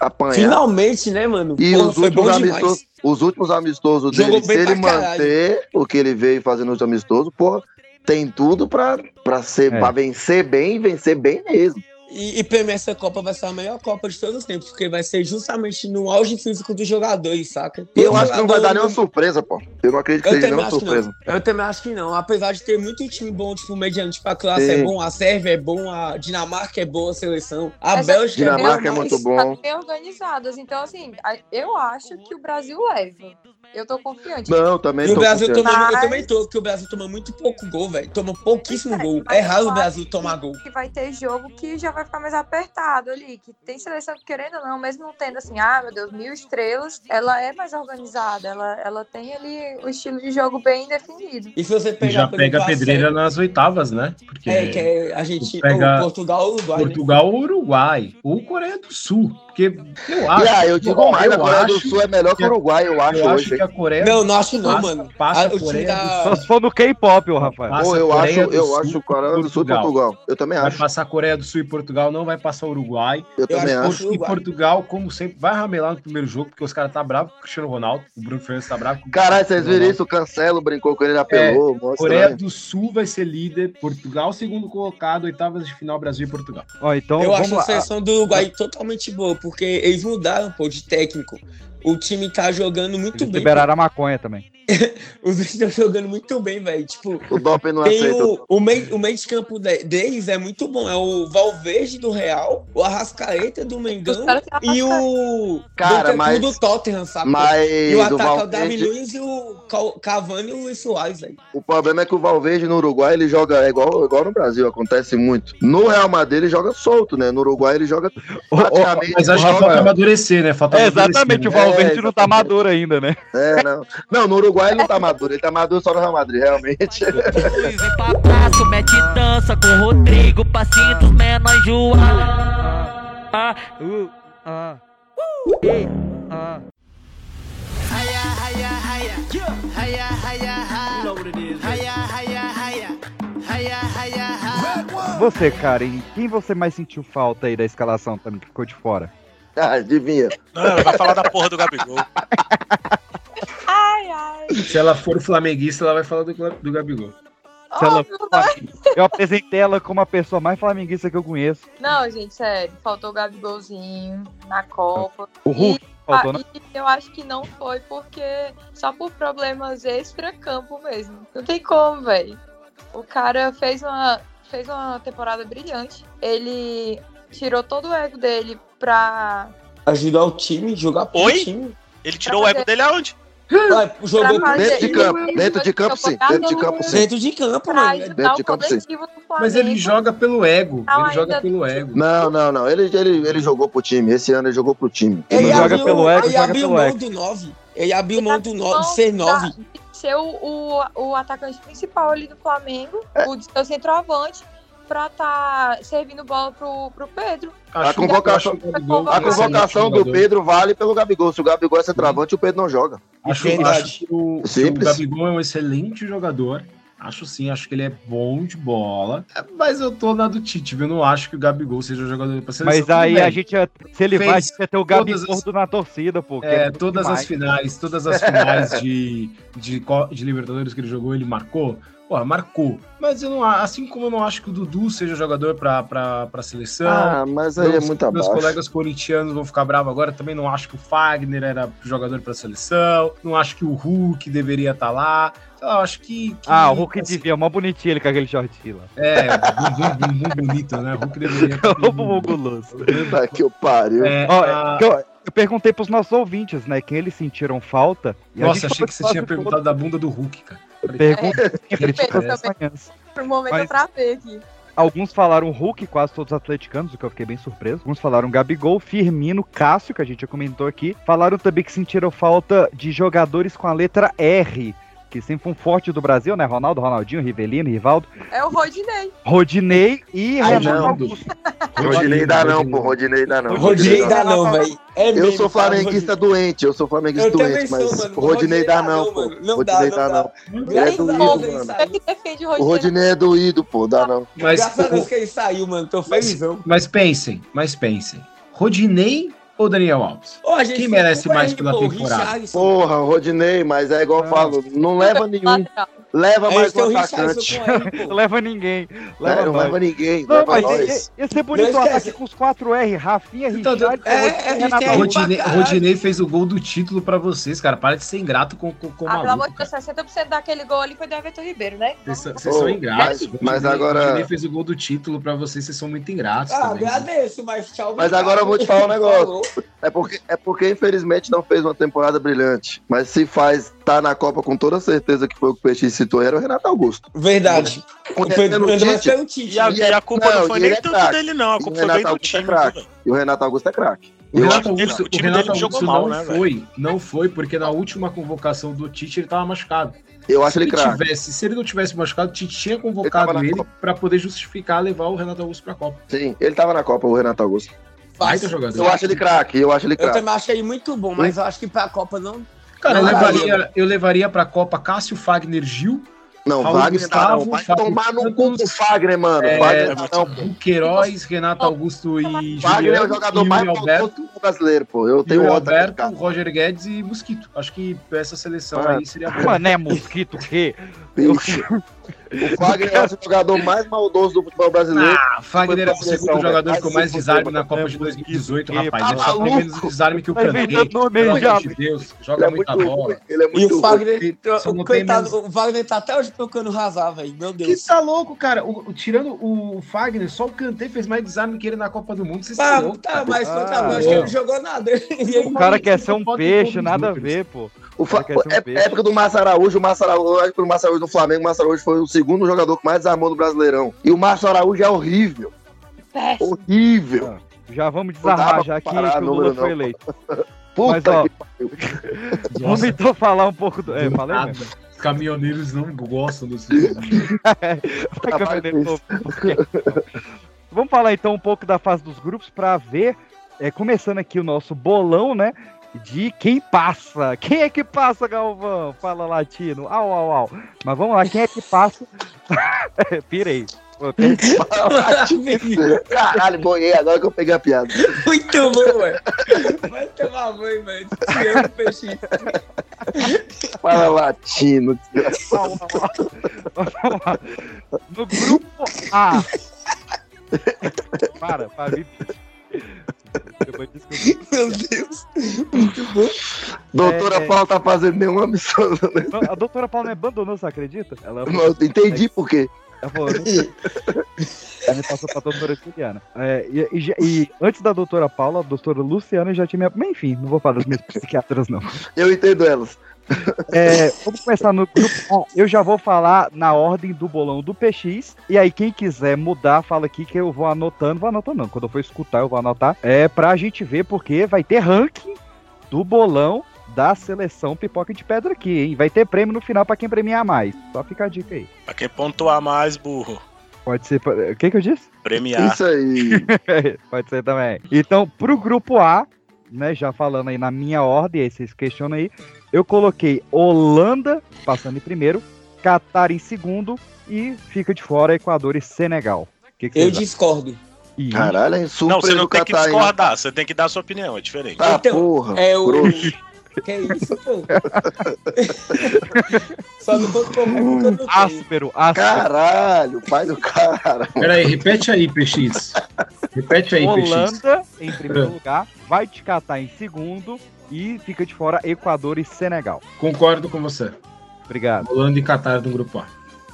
apanhar. Finalmente, né, mano? E Porra, os últimos, amistosos, os últimos amistosos Jogou dele, se ele pra caralho. manter o que ele veio fazendo nos amistosos, porra, tem tudo pra, pra, ser, É. pra vencer bem e vencer bem mesmo. E, e pra mim essa Copa vai ser a melhor Copa de todos os tempos, porque vai ser justamente no auge físico dos jogadores, saca? Eu Todo acho que não vai dar nenhuma surpresa, pô. Eu não acredito que Eu seja também nenhuma acho que surpresa. não. Eu também acho que não. Apesar de ter muito time bom, tipo, mediano, tipo, a classe Sim. é bom, a Sérvia é bom, a Dinamarca é boa, a seleção. A Bélgica é boa, Dinamarca é mas- muito bom. Tá bem organizadas. Então, assim, eu acho que o Brasil leva. Eu tô confiante. Não, também E o tô Brasil confiante. toma, eu Mas- também tô, porque o Brasil toma muito pouco gol, velho. Toma pouquíssimo É, gol. É raro eu o Brasil tomar gol. Que vai ter jogo que já vai ficar mais apertado ali. Que tem seleção que, querendo ou não, mesmo não tendo assim, ah, meu Deus, mil estrelas, ela é mais organizada. Ela, ela tem ali o estilo de jogo bem definido. E se você pegar, já pega a pedreira nas oitavas, né? Porque É, que é a gente. Pega o Portugal, o Uruguai, né? Portugal ou Uruguai, ou Coreia do Sul. Porque eu acho. Aí, eu digo mais, a Coreia do Sul é melhor que o Uruguai, eu acho Eu acho hoje. que a Coreia Não, não acho não, passa, mano. passa Ah, a Coreia da- Só se for no K-pop, ô Rafael. Passa Pô, eu Coreia acho, do eu Sul acho Coreia do Sul e Portugal. Eu também Vai acho. passar a Coreia do Sul e Portugal, não vai passar o Uruguai. Eu Eu também acho- acho. E. Portugal, como sempre, vai ramelar no primeiro jogo, porque os caras tá bravos com o Cristiano Ronaldo. O Bruno Fernandes tá bravo com o Caralho, vocês viram isso? O Cancelo brincou com ele, ele apelou. mó Coreia do Sul vai ser líder, Portugal segundo colocado, oitavas de final Brasil e Portugal. Ó, então, Eu vamos acho a seleção do Uruguai totalmente boa, porque eles mudaram, pô, de técnico. O time tá jogando muito Eles bem. liberaram a maconha também. Os dois estão jogando muito bem, velho. Tipo, O doping não tem aceita. o, o, meio, o meio de campo de- deles é muito bom. É o Valverde do Real, o Arrascaeta do Mengão e o Cara, Bentancur mas- do Tottenham, sabe? Mas E o o ataque é o Davi Valverde, Luiz e o Cavani e o Luiz Soares, velho. o problema é que o Valverde no Uruguai ele joga é igual, igual no Brasil, acontece muito. No Real Madrid ele joga solto, né? No Uruguai ele joga praticamente. Mas acho que falta amadurecer, né? Falta É, amadurecer, exatamente, o né? Valverde É, não tá exatamente. maduro ainda, né? É, não. Não, no Uruguai ele não tá maduro, ele tá maduro só no Real Madrid, realmente. Vem pra praça, mete dança com o Rodrigo, passinho dos menores João. Ah, Uh, ah. E, ah. Você, Karen, quem você mais sentiu falta aí da escalação também que ficou de fora? Ah, adivinha. Não, vai falar da porra do Gabigol. Se ela for flamenguista, ela vai falar do, do Gabigol. Se ela-? Eu apresentei ela como a pessoa mais flamenguista que eu conheço. Não, gente, sério. Faltou o Gabigolzinho na Copa. O Hulk faltou, né? E eu acho que não foi porque só por problemas extra-campo mesmo. Não tem como, velho. O cara fez uma, fez uma temporada brilhante. Ele tirou todo o ego dele pra, Ajudar o time, jogar pro Oi? time. Ele tirou o ego dele aonde? Vai, jogou pro Dentro de campo, dentro de campo sim, dentro de campo sim. dentro de campo, mano. Dentro de campo, sim. Mas ele joga pelo ego. Não, Ele joga pelo ego. Não, não, não. Ele, ele, ele jogou pro time. Esse ano ele jogou pro time. Ele Não joga abriu, pelo ego, ele joga abriu pelo mão ego. do 9. Ele abriu mão do no, de Não, ser da- 9. de ser o, o, o atacante principal ali do Flamengo, É. o seu centroavante, pra tá servindo bola pro, pro Pedro. A convocação- Gabigol A um convocação do. Pedro vale pelo Gabigol. Se o Gabigol é centroavante, o Pedro não joga. Acho, acho que, o, que o Simples. Gabigol é um excelente jogador. Acho sim, acho que ele é bom de bola. É, Mas eu tô na do Tite, viu? Eu não acho que o Gabigol seja o jogador pra seleção. Mas aí a gente, ia- se ele Fez vai, a gente ia ter o Gabi todas as- na torcida, pô. É, muito todas demais. as finais, todas as finais de, de, de Libertadores que ele jogou, ele marcou. Pô, marcou. Mas eu não, assim como eu não acho que o Dudu seja jogador pra, pra, pra seleção. Ah, mas aí é meus, muito meus abaixo. colegas corintianos vão ficar bravos agora. Também não acho que o Fagner era jogador pra seleção. Não acho que o Hulk deveria estar lá. Sei lá, eu acho que. que Ah, o Hulk assim, devia, mó bonitinho ele com aquele shortinho lá. É, bumbum, bumbum bonito, né? O Hulk deveria. O bumbum guloso. Tá que eu pariu. É, Ó, a- que eu, eu perguntei pros nossos ouvintes, né, quem eles sentiram falta. e Nossa, achei que você tinha perguntado da bunda do Hulk, cara. todo. Pergunta também. manhãs. Por um momento Mas- pra ver aqui. Alguns falaram Hulk, quase todos os atleticanos, o que eu fiquei bem surpreso. Alguns falaram Gabigol, Firmino, Cássio, que a gente já comentou aqui. Falaram também que sentiram falta de jogadores com a letra R, que sempre foi um forte do Brasil, né? Ronaldo, Ronaldinho, Rivelino, Rivaldo, É o Rodinei. Rodinei e Ai, Renato. Rodinei dá não, pô. Rodinei dá não. Rodinei dá não, velho. É Eu sou flamenguista doente, eu sou flamenguista Eu doente, sou, mas mano. Rodinei dá não, pô. Não Rodinei dá, dá não. Ele é doído, mano. O O Rodinei. Rodinei é doído, pô, dá não. Mas, Graças a Deus que ele saiu, mano. Tô felizão. mas pensem, mas pensem. Rodinei ou Daniel Alves? Gente Quem merece mais pela temporada? Porra, o Rodinei, mas é igual eu falo, não leva nenhum, Lateral. Leva A mais um atacante. Leva ninguém. Não, Leva não leva ninguém, Não, leva mas nós. ia, ia ser bonito Não o ataque esquece. com os 4R, Rafinha, Então, Richard, é, Rodinei. Rodinei, fez o gol do título pra vocês, cara. Para de ser ingrato com, com, com Ah, pelo amor maluco. de Deus, 60% daquele gol ali foi do Everton Ribeiro, né? Vocês são- são ingratos. mas- agora- Rodinei fez o gol do título pra vocês, vocês são muito ingratos. Ah, também. agradeço, mas tchau. Mas agora eu vou te falar um negócio. É porque, é porque, infelizmente, não fez uma temporada brilhante. Mas se faz, tá na Copa com toda certeza que foi o que o Peixe citou, era o Renato Augusto. Verdade. O o Pedro Tite, pelo Tite. E a, E é- a culpa não, não, foi nem ele é tanto dele, não. A o culpa foi bem do Augusto é time. velho? E o Renato Augusto é craque. O Eu Renato Augusto, o time o Renato dele jogou Augusto mal, não né, velho? foi, não foi, porque na última convocação do Tite ele tava machucado. Eu acho Se ele ele, craque. tivesse, se ele não tivesse machucado, o Tite tinha Ele convocado ele Copa. pra poder justificar levar o Renato Augusto pra Copa. Sim, ele tava na Copa, o Renato Augusto. Jogador. Eu acho ele craque, eu acho ele Eu craque. também achei muito bom, mas eu acho que pra Copa não. Cara, eu Não, levaria, eu levaria pra Copa Cássio Fagner Gil, Não, Paulo Wagner Gustavo, não. Vai Fábio tomar no cu do Fagner, mano. é, Wagner muito não. Queiroz, Renato Augusto e Wagner é o Juliano, jogador mais Alberto, brasileiro, pô. Eu tenho Alberto. Roger Guedes e Mosquito. Acho que essa seleção Ah. aí seria boa. Mano, é mosquito que? Bicho. O Fagner é o jogador mais maldoso do futebol brasileiro. Ah, Fagner é o Foi segundo jogador com Vai mais desarme na Copa É de mosquito 2018, que? rapaz. Tá Ele só tem maluco? menos desarme que o Tá Kanté. nome Pelo amor de Deus, Ele joga é muita muito bola. é E muito o. Fagner, o, coitado, o Wagner tá até hoje procurando razar, velho. Meu Que Deus. tá louco, cara. Tirando o Fagner, só o Kanté fez mais desarme que ele na Copa do Mundo. Vocês Tá, loucos, tá, cara. mas Ah, contra a Bélgica é. ele não jogou nada. O cara quer ser um peixe, nada a ver, pô. O Fa- um é, época do Márcio Araújo, o Márcio Araújo, eu acho que o Márcio Araújo do Flamengo, o Márcio Araújo foi o segundo jogador que mais desarmou no Brasileirão. E o Márcio Araújo é horrível. Péssimo. Horrível. Já vamos desarmar, já que, parar que o Lula número, foi eleito. Puta Mas, ó, que pariu. Vamos então falar um pouco do. É, falei Nada. mesmo. Os caminhoneiros não gostam Vai Rapaz, caminhoneiro novo. Vamos falar então um pouco da fase dos grupos para ver, é, começando aqui o nosso bolão, né? De quem passa. Quem é que passa, Galvão? Fala latino. Au, au, au. Mas vamos lá, quem é que passa? Pirei. Caralho, boiei agora que eu peguei a piada. Muito bom, velho. Vai tomar banho, velho. Te amo, peixe. Fala latino. Vamos lá. No grupo A. Para, para. Me- Depois desculpa. Meu Deus. Muito bom. Doutora É. Paula tá fazendo nenhuma missão. Né? A doutora Paula me abandonou, você acredita? Ela Eu entendi por quê. Ela falou, me passou pra doutora Juliana. É, e, e e antes da doutora Paula, a doutora Luciana já tinha me. Enfim, não vou falar das minhas psiquiatras, não. Eu entendo elas. É, vamos começar no grupo. A. eu já vou falar na ordem do bolão do PX. E aí, quem quiser mudar, fala aqui que eu vou anotando. Vou anotando, não. Quando eu for escutar, eu vou anotar. É pra gente ver, porque vai ter ranking do bolão da seleção Pipoca de Pedra aqui, hein? Vai ter prêmio no final pra quem premiar mais. Só fica a dica aí. Pra quem pontuar mais, burro. Pode ser. O que que eu disse? Premiar. Isso aí. Pode ser também. Então, pro grupo A, né, já falando aí na minha ordem, aí vocês questionam aí, eu coloquei Holanda passando em primeiro, Catar em segundo e fica de fora Equador e Senegal. Que, que Eu acham? discordo. Ih, Caralho, é Não, surpresa você não tem que Catar, hein? discordar, você tem que dar a sua opinião, é diferente. Ah, Então, porra. É o. Que isso, pô? Só não não tenho. áspero, áspero. Caralho, pai do cara. Peraí, repete aí, PX. Repete aí, PX. Holanda em primeiro lugar, vai de Catar em segundo e fica de fora Equador e Senegal. Concordo com você. Obrigado. Holanda e Catar no grupo A.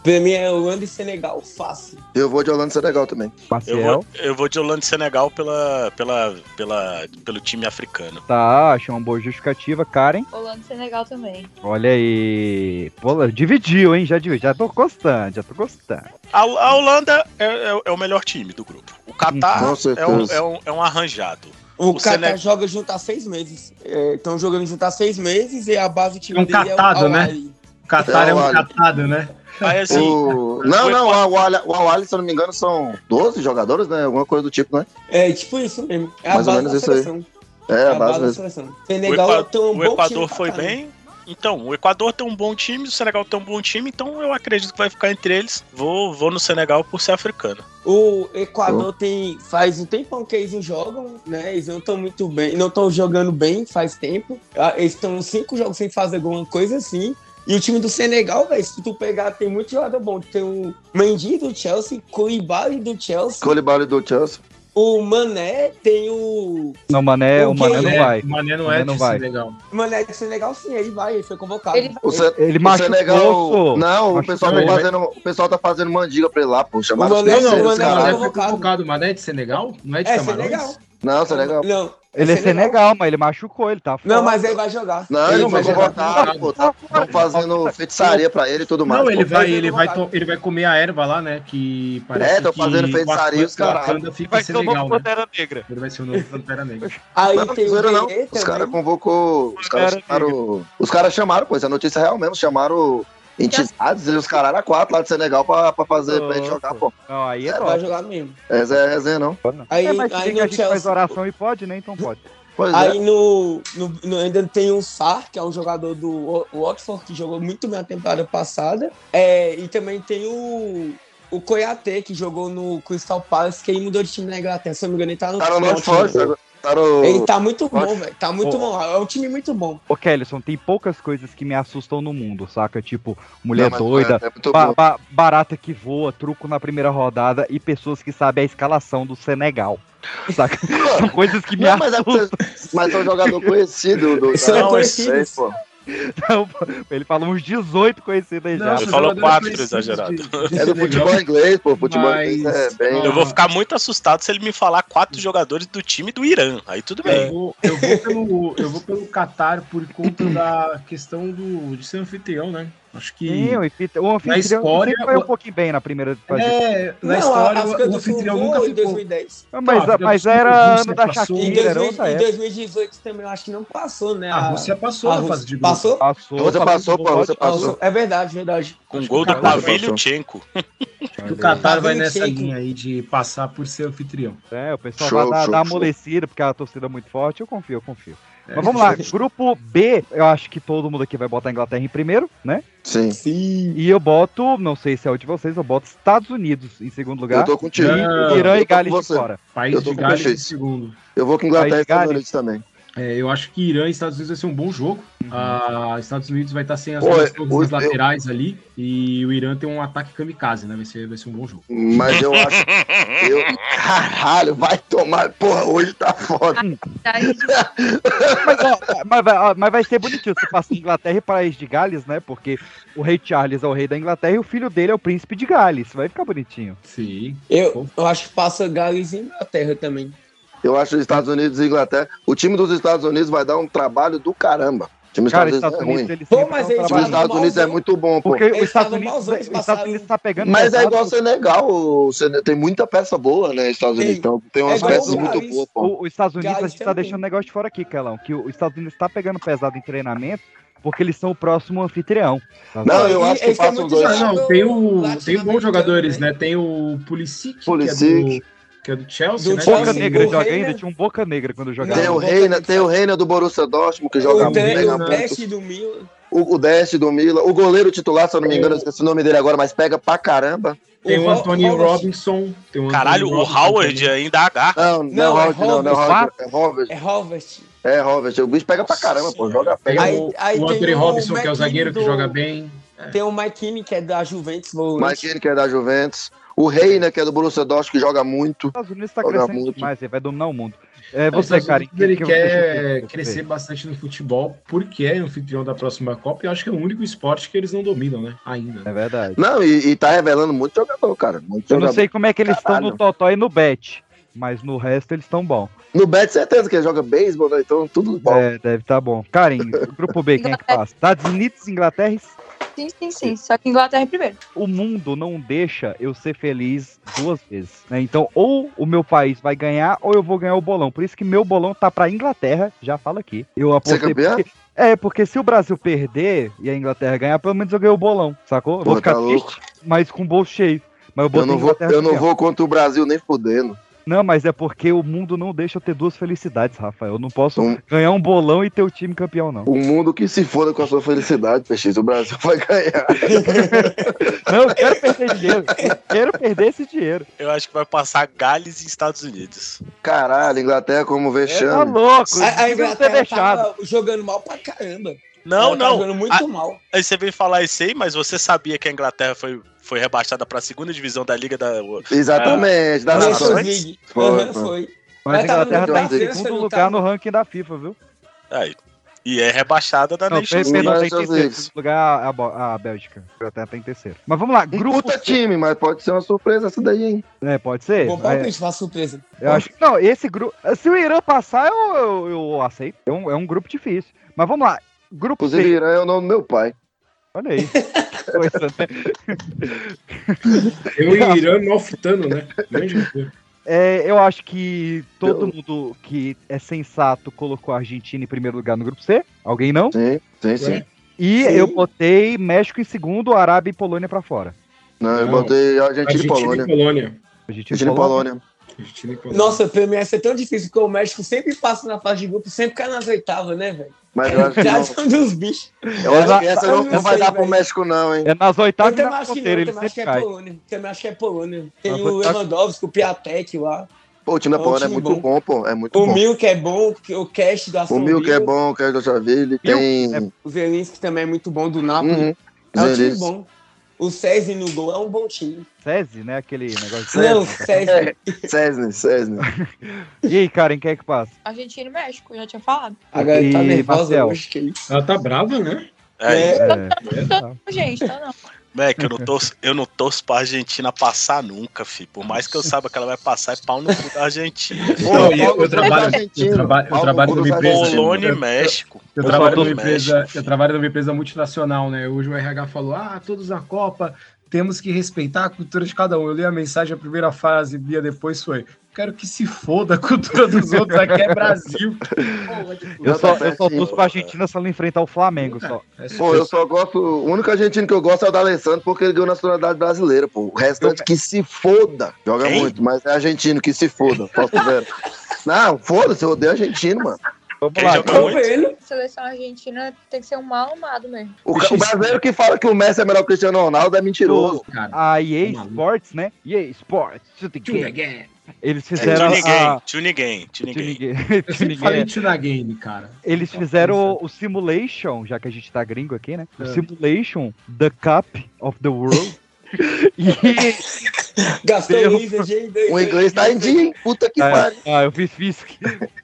Pra mim é Holanda e Senegal, fácil. Eu vou de Holanda e Senegal também. Eu vou, eu vou de Holanda e Senegal pela, pela, pela, pelo time africano. tá, achei uma boa justificativa. Karen, Holanda e Senegal também. olha aí. Pô, dividiu, hein? Já dividiu. Já tô gostando, já tô gostando. A, a Holanda é, é- é o melhor time do grupo. O Catar é um, é, um, é um arranjado. O, O Catar Sene- joga junto há seis meses. Estão jogando junto há seis meses e a base do time É um dele catado, é o né? Catar É, é um olha. catado, né? Aí assim, O... Não, não, o Awali, o Awali, se eu não me engano, são 12 jogadores, né? Alguma coisa do tipo, né? É tipo isso mesmo. É a Mais ou base menos da isso aí. seleção. É, É a base base da seleção. o, Senegal Equa- tem um o bom Equador time, foi né? bem. Então, o Equador tem um bom time, o Senegal tem um bom time, então eu acredito que vai ficar entre eles. Vou, vou no Senegal por ser africano. O Equador tem faz um tempão que eles não jogam, né? Eles não estão muito bem, não estão jogando bem faz tempo. Ah, Eles estão cinco jogos sem fazer alguma coisa assim. E o time do Senegal, velho, se tu pegar, tem muito jogador bom. Tem o Mendy do Chelsea, Koulibaly do Chelsea, Colibali do Chelsea. o Mané, tem o Não, Mané, o O Mané não É, vai. O Mané não Mané é não de vai. Senegal. o Mané do Senegal, sim, ele vai, ele foi convocado. Ele- O, Se- Ele o machucou, Senegal. Não, o pessoal, tá vai- fazendo, o pessoal tá fazendo mandiga pra ele lá, pô. Chamaram O Mané- Não, o Mané foi convocado. convocado. O Mané é de Senegal? Não é de É Camarões? Senegal. Não, Senegal. Não, Ele é Senegal, mas ele machucou, ele tá fora. não, mas ele vai jogar. Não, ele ele não, ele convocado, tá pô. Tá, tão fazendo feitiçaria pra ele e tudo mais. Não, ele pô. vai, ele, vai to- ele vai comer a erva lá, né? Que parece É, que fazendo feitiçaria, o os em Vai ser o novo né? Pantera Negra. Ele vai ser o novo Pantera Negra. Aí Não, tem não. Guerreiro Os caras convocou. Os caras chamaram. Os caras chamaram, pô, essa notícia é real mesmo. Chamaram entidades e os caras eram quatro lá de Senegal pra, pra fazer, pra gente jogar, pô. Não, aí é É. Vai jogar mesmo. Essa é resenha, não. Aí, É, mas aí a gente faz Chelsea. oração e pode, né? Então pode. Pois Aí é. no, no, no- ainda tem o Sar, que é um jogador do Watford, que jogou muito bem a temporada passada. É, e também tem o, o Koyate, que jogou no Crystal Palace, que ele mudou de time na Inglaterra. Se eu não me engano, ele tá no Tá no Ele tá muito bom, velho. Tá muito Ô. bom. É um time muito bom. Ô, Kellyson, tem poucas coisas que me assustam no mundo, saca? Tipo, mulher Não, doida, É, é ba- ba- barata que voa, truco na primeira rodada e pessoas que sabem a escalação do Senegal. Saca? São coisas que me Não, mas, é assustam. mas é um jogador conhecido do. São da- conhecidos. pô. Então, ele falou uns 18 conhecidos aí já. Não, Ele falou jogadores quatro, conhecidos exagerado. de- de É do futebol inglês, pô. Futebol Mas- inglês é bem. Eu vou ficar muito assustado se ele me falar quatro jogadores do time do Irã. Aí tudo Eu bem. vou, eu, vou pelo, eu vou pelo Qatar por conta da questão do, de ser anfitrião, né? Acho que. Sim, o anfitrião, o anfitrião história, foi um o- pouquinho bem na primeira fase. É, na Não, história, a o do anfitrião nunca voou em ficou. 2010. mas Não, a África mas era a ano Rússia da passou. Em, Shakira, era 2000 outra em época. 2018 também eu acho que não passou, né? A Rússia passou a Rússia- fase de grupo. Passou? Passou, Você passou, pô, você A passou. Rússia- É verdade, verdade. Com gol do o Qatar Pavilho passou. Tchenko. Acho que o Qatar vai nessa linha aí de passar por ser anfitrião. É, o pessoal Show, vai dar, amolecida, porque a torcida é muito forte. Eu confio, eu confio. É. Mas vamos lá, grupo B, eu acho que todo mundo aqui vai botar a Inglaterra em primeiro, né? Sim. Sim. E eu boto, não sei se é o de vocês, eu boto Estados Unidos em segundo Eu lugar. tô contigo. E Irã eu e Gales de fora. País Eu tô de Gales em segundo. Eu vou com Inglaterra e Estados. Unidos também. É, eu acho que Irã e Estados Unidos vai ser um bom jogo. Ah, Estados Unidos vai estar sem as Pô, todas nas eu- laterais ali. E o Irã tem um ataque kamikaze, né? Vai ser, vai ser um bom jogo. Mas eu acho. Eu... Caralho, vai tomar. Porra, hoje tá foda. Mas, ó, mas, vai- mas vai ser bonitinho se passar Inglaterra e País de Gales, né? Porque o rei Charles é o rei da Inglaterra e o filho dele é o príncipe de Gales. Vai ficar bonitinho. Sim. Eu, eu acho que passa Gales e Inglaterra também. Eu acho os Estados Unidos e Inglaterra. O time dos Estados Unidos vai dar um trabalho do caramba. O time dos Cara, Estados Estados Unidos Unidos, é ruim. Pô, mas dão O time dos Estados Unidos é muito bom, pô. Porque os Estados Unidos, os Estados Unidos tá pegando Mas é igual o Senegal. O Sene- Tem muita peça boa, né? Estados Tem. Unidos. Então, tem umas É peças o muito boas, pô. O- Os Estados Unidos, a Gales gente tá deixando um negócio de fora aqui, Kelão, que o- os Estados Unidos tá pegando pesado em treinamento porque eles são o próximo anfitrião. Tá Não, eu acho que eles têm passa os muito dois. Não, tem, o, tem bons jogadores, né? Tem o Pulisic, que é Pulisic. do, que é do Chelsea, Do né? Boca Negra o joga Reina- ainda, tinha um Boca Negra quando jogava. Tem o Não, Reina, tem o Reina do Borussia Dortmund que joga O, muito bem na o. Dash do Milan. O, o Deste do Mila. O goleiro titular, se eu não me engano, eu esqueci o nome dele agora, mas pega pra caramba. Tem o Ro- Anthony Howard. Robinson. Tem o Caralho, Anthony o Howard também. ainda H. Não, não, Não, é é Howard, não, não é Howard. Howard. É Howard. É Harvest. É Howard. O bicho pega pra caramba, pô. Joga Tem pega. Aí- o, aí o tem Anthony o Robinson, que é o zagueiro que do- joga bem. Tem o Mike Kinney, que é da Juventus. Mike Kane, que é da Juventus. O Reina, que é do Borussia Dortmund, que joga muito. Os Estados Unidos tá Joga crescendo muito. demais, ele vai dominar o mundo. É, você, cara. Ele que- que quer você- crescer bastante no futebol porque é anfitrião da próxima Copa e eu acho que é o único esporte que eles não dominam, né? Ainda. É verdade. Não, e, e tá revelando muito jogador, cara. Muito Eu não jogador. sei como é que eles estão no Caralho. Totó e no Bet, mas no resto eles estão bom. No Bet, certeza que ele joga beisebol, né? Então tudo bom. É, deve estar bom. Karen, o grupo B, quem é que passa? Estados Unidos, Inglaterra e Sim, sim, sim. Só que Inglaterra em primeiro. o mundo não deixa eu ser feliz duas vezes, né? Então, ou o meu país vai ganhar, ou eu vou ganhar o bolão. Por isso que meu bolão tá pra Inglaterra, já falo aqui. Eu Você é apostei porque... É, porque se o Brasil perder e a Inglaterra ganhar, pelo menos eu ganhei o bolão, sacou? Eu vou Pô, ficar tá louco. triste, mas com o bolso cheio. Mas eu, Eu não, vou, eu não vou contra o Brasil nem fudendo. Não, mas é porque o mundo não deixa eu ter duas felicidades, Rafael. Eu não posso Um- ganhar um bolão e ter o time campeão, não. O mundo que se foda com a sua felicidade, PX. O Brasil vai ganhar. Não, eu quero perder dinheiro. Eu quero perder esse dinheiro. Eu acho que vai passar Gales e Estados Unidos. Caralho, Inglaterra como Tá vexame. louco. A, a não ter Inglaterra tava jogando mal pra caramba. Não, Ela tá não. jogando muito Ah, mal. Aí você veio falar isso aí, mas você sabia que a Inglaterra foi, foi rebaixada pra segunda divisão da Liga da. Exatamente, das Nations Nações? Foi, foi. foi. Mas a Mas tava Inglaterra tá em Brasil, segundo lugar não no ranking da FIFA, viu? Aí. E é rebaixada da Não, Nations League. tá em Nations terceiro. Lugar a, a Bélgica. A Inglaterra tá em terceiro. Mas vamos lá, grupo puta C. time, mas pode ser uma surpresa essa daí, hein? É, pode ser? Bom É, palpite, faz surpresa. eu acho que não, esse grupo. Se o Irã passar, eu, eu, eu aceito. É um, é um grupo difícil. Mas vamos lá. Grupo Inclusive, C. Irã é o nome do meu pai. Olha aí. Coisa, né? Eu e o Irã malfitando, né? É, eu acho que todo Eu- mundo que é sensato colocou a Argentina em primeiro lugar no grupo C. Alguém não? Sim, sim, sim. E Sim. eu botei México em segundo, Arábia e Polônia pra fora. Não, eu Não. botei Argentina, e Argentina Polônia. e Polônia. Argentina, Argentina e Polônia. Argentina e Polônia. Nossa, pra mim ia ser tão difícil, porque o México sempre passa na fase de grupo, sempre cai nas oitavas, né, velho? Mas eu acho que não. são dos bichos. Eu acho que essa não, não vai dar pro. México, não, hein? É nas oitavas não, fronteira, eu ele também acho que sempre é cai. Polônia. Também acho que é Polônia. Tem o Lewandowski, o Piatek lá. Pô, o time da É um Polônia é muito bom. bom, pô. É muito O bom. Milk é bom, o Cash do Aston O Milk é bom, o Caio do Chaville. Milk Tem. é O Zelinski também é muito bom, do Napoli. Uhum. É um time Zelinski. bom. O César no gol é um bom time. SESI, né? Aquele negócio. Não, César. Cesne, Cesne. E aí, Karen, quem é que passa? Argentina e México, já tinha falado. A galera tá E nervosa Marcel? hoje, que isso. Ela tá brava, né? É, É. É, tá. Gente, tá não. Mac, eu não torço, eu não torço pra Argentina passar nunca, fi. Por mais que eu saiba que ela vai passar, é pau no cu da Argentina. E eu, Paulo eu trabalho, eu trabalho, eu trabalho numa empresa. Polônia e eu- México. Eu Eu trabalho, numa empresa, México, eu trabalho numa empresa multinacional, né? Hoje o RH falou: ah, todos na Copa, temos que respeitar a cultura de cada um. Eu li a mensagem, a primeira frase, Bia, depois foi: quero que se foda a cultura dos outros, aqui é Brasil. Eu só, eu só torço pra Argentina se ela enfrentar o Flamengo só. É Pô, eu só gosto. O único argentino que eu gosto é o da Alessandro, porque ele ganhou nacionalidade brasileira, pô. O restante que se foda. Joga Quem? muito, mas é argentino que se foda. Posso ver. Não, foda-se, eu odeio argentino, mano. Vamos Quem lá. joga vendo. A seleção argentina tem que ser um mal amado mesmo. O, o brasileiro que fala que o Messi é melhor que o Cristiano Ronaldo é mentiroso. cara. A EA Tá. Sports, né? EA Sports, game. Again. Eles To fizeram ninguém, a... Eu sempre ninguém. falei Tuna Game, cara. Eles fizeram o, o Simulation, já que a gente tá gringo aqui, né? O É. Simulation The Cup of the World. E Gastou Deu. o aí. Inglês tá em dia, hein? Puta que Ah, pariu. ah, eu fiz física.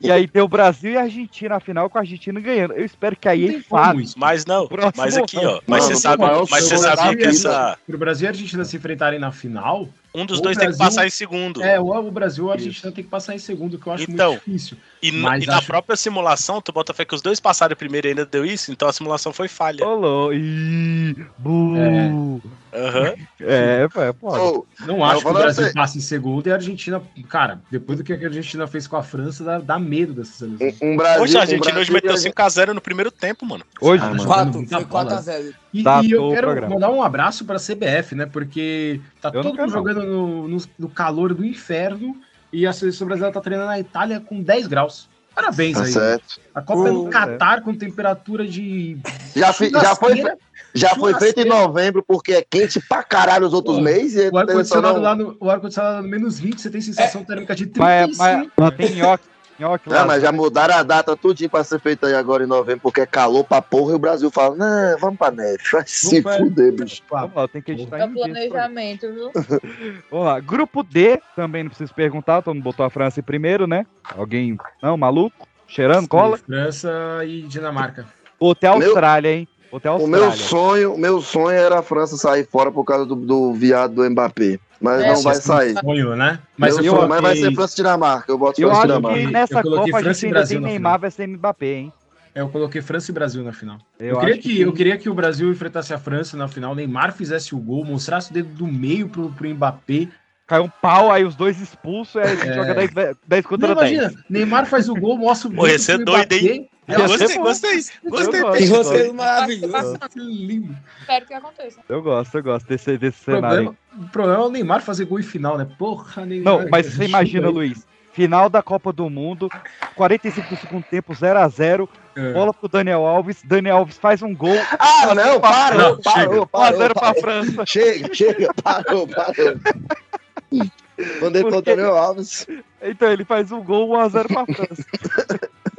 E aí tem o Brasil e a Argentina, afinal, com a Argentina ganhando. Eu espero que a Não EA tem como faça. isso. Mas não, Próximo mas aqui, ó. Mas você sabe, mas você sabia que Brasil. essa. Pro Brasil e a Argentina se enfrentarem na final, Um dos dois tem que Brasil- passar em segundo. é, ou o Brasil ou a Argentina tem que passar em segundo, que eu acho Então, muito difícil. E, mas e na acho- própria simulação, tu bota fé que os dois passaram primeiro e ainda deu isso, então a simulação foi falha. Olô, ih, bu. Aham. É, é, pode. Ô, Não acho que o Brasil você. passe em segundo e a Argentina, cara, depois do que a Argentina fez com a França, dá, dá medo dessa seleção. um, um Brasil. Poxa, a um Argentina hoje Brasil meteu e a- 5x0 no primeiro tempo, mano. Hoje, Ah, mano. 4, muita foi bola. 4x0. E, Datou e eu quero programa. mandar um abraço pra CBF, né? Porque tá Eu todo mundo jogando no, no- no calor do inferno e a seleção brasileira tá treinando na Itália com 10 graus. Parabéns Tá aí. certo. A Copa é no Uh, Catar com temperatura de Já, fi- já foi, já foi feito em novembro porque é quente pra caralho os outros Pô, meses. O ar-condicionado não- lá no, o ar-condicionado lá no menos 20, você tem sensação térmica de Mas, 35. mas, mas tem nhoque, nhoque lá. Não, mas já mudaram a data tudinho pra ser feita aí agora em novembro, porque é calor pra porra e o Brasil fala, não, vamos pra neve. Vai se pra- fuder, bicho. Vamos lá, tem que editar É em planejamento, viu? Vamos lá. Grupo D, também não preciso perguntar, todo mundo botou a França em primeiro, né? Alguém, não, maluco? Cheirando cola? França e Dinamarca. Botei a Meu- Austrália, hein? O meu sonho, o meu sonho era a França sair fora por causa do, do viado do Mbappé. Mas É, não vai sim. sair. Sonho, né? Mas, eu eu coloquei- mas vai ser França e Dinamarca. Eu boto Eu França e acho Dinamarca. que nessa Copa a França gente e ainda Brasil tem na Neymar final. versus Mbappé, hein? É, Eu coloquei França e Brasil na final. Eu, Eu, queria acho que, eu queria que o Brasil enfrentasse a França na final, Neymar fizesse o gol, mostrasse o dedo do meio pro, pro Mbappé. Caiu um pau, aí os dois expulsos, aí a gente É. joga 10, 10 Não, contra 10. imagina, Neymar faz o gol, mostra o ia dedo ser pro doido, hein? É ser Gostei, gostei. Eu Gostei. eu gosto. roteiro maravilhoso. Lindo. Espero que aconteça. Eu gosto, eu gosto desse, desse O cenário. problema, o problema é o Neymar fazer gol em final, né? Porra, Neymar. Não, mas você imagina, aí. Luiz. Final da Copa do Mundo, 45 do segundo tempo, 0x0. É. Bola pro Daniel Alves. Daniel Alves faz um gol. Ah, não, parou, Não, parou, 1x0 parou, pra parou. França. Chega, chega, parou, parou. Mandei pro Porque- Daniel Alves. Então ele faz um gol 1x0 pra França.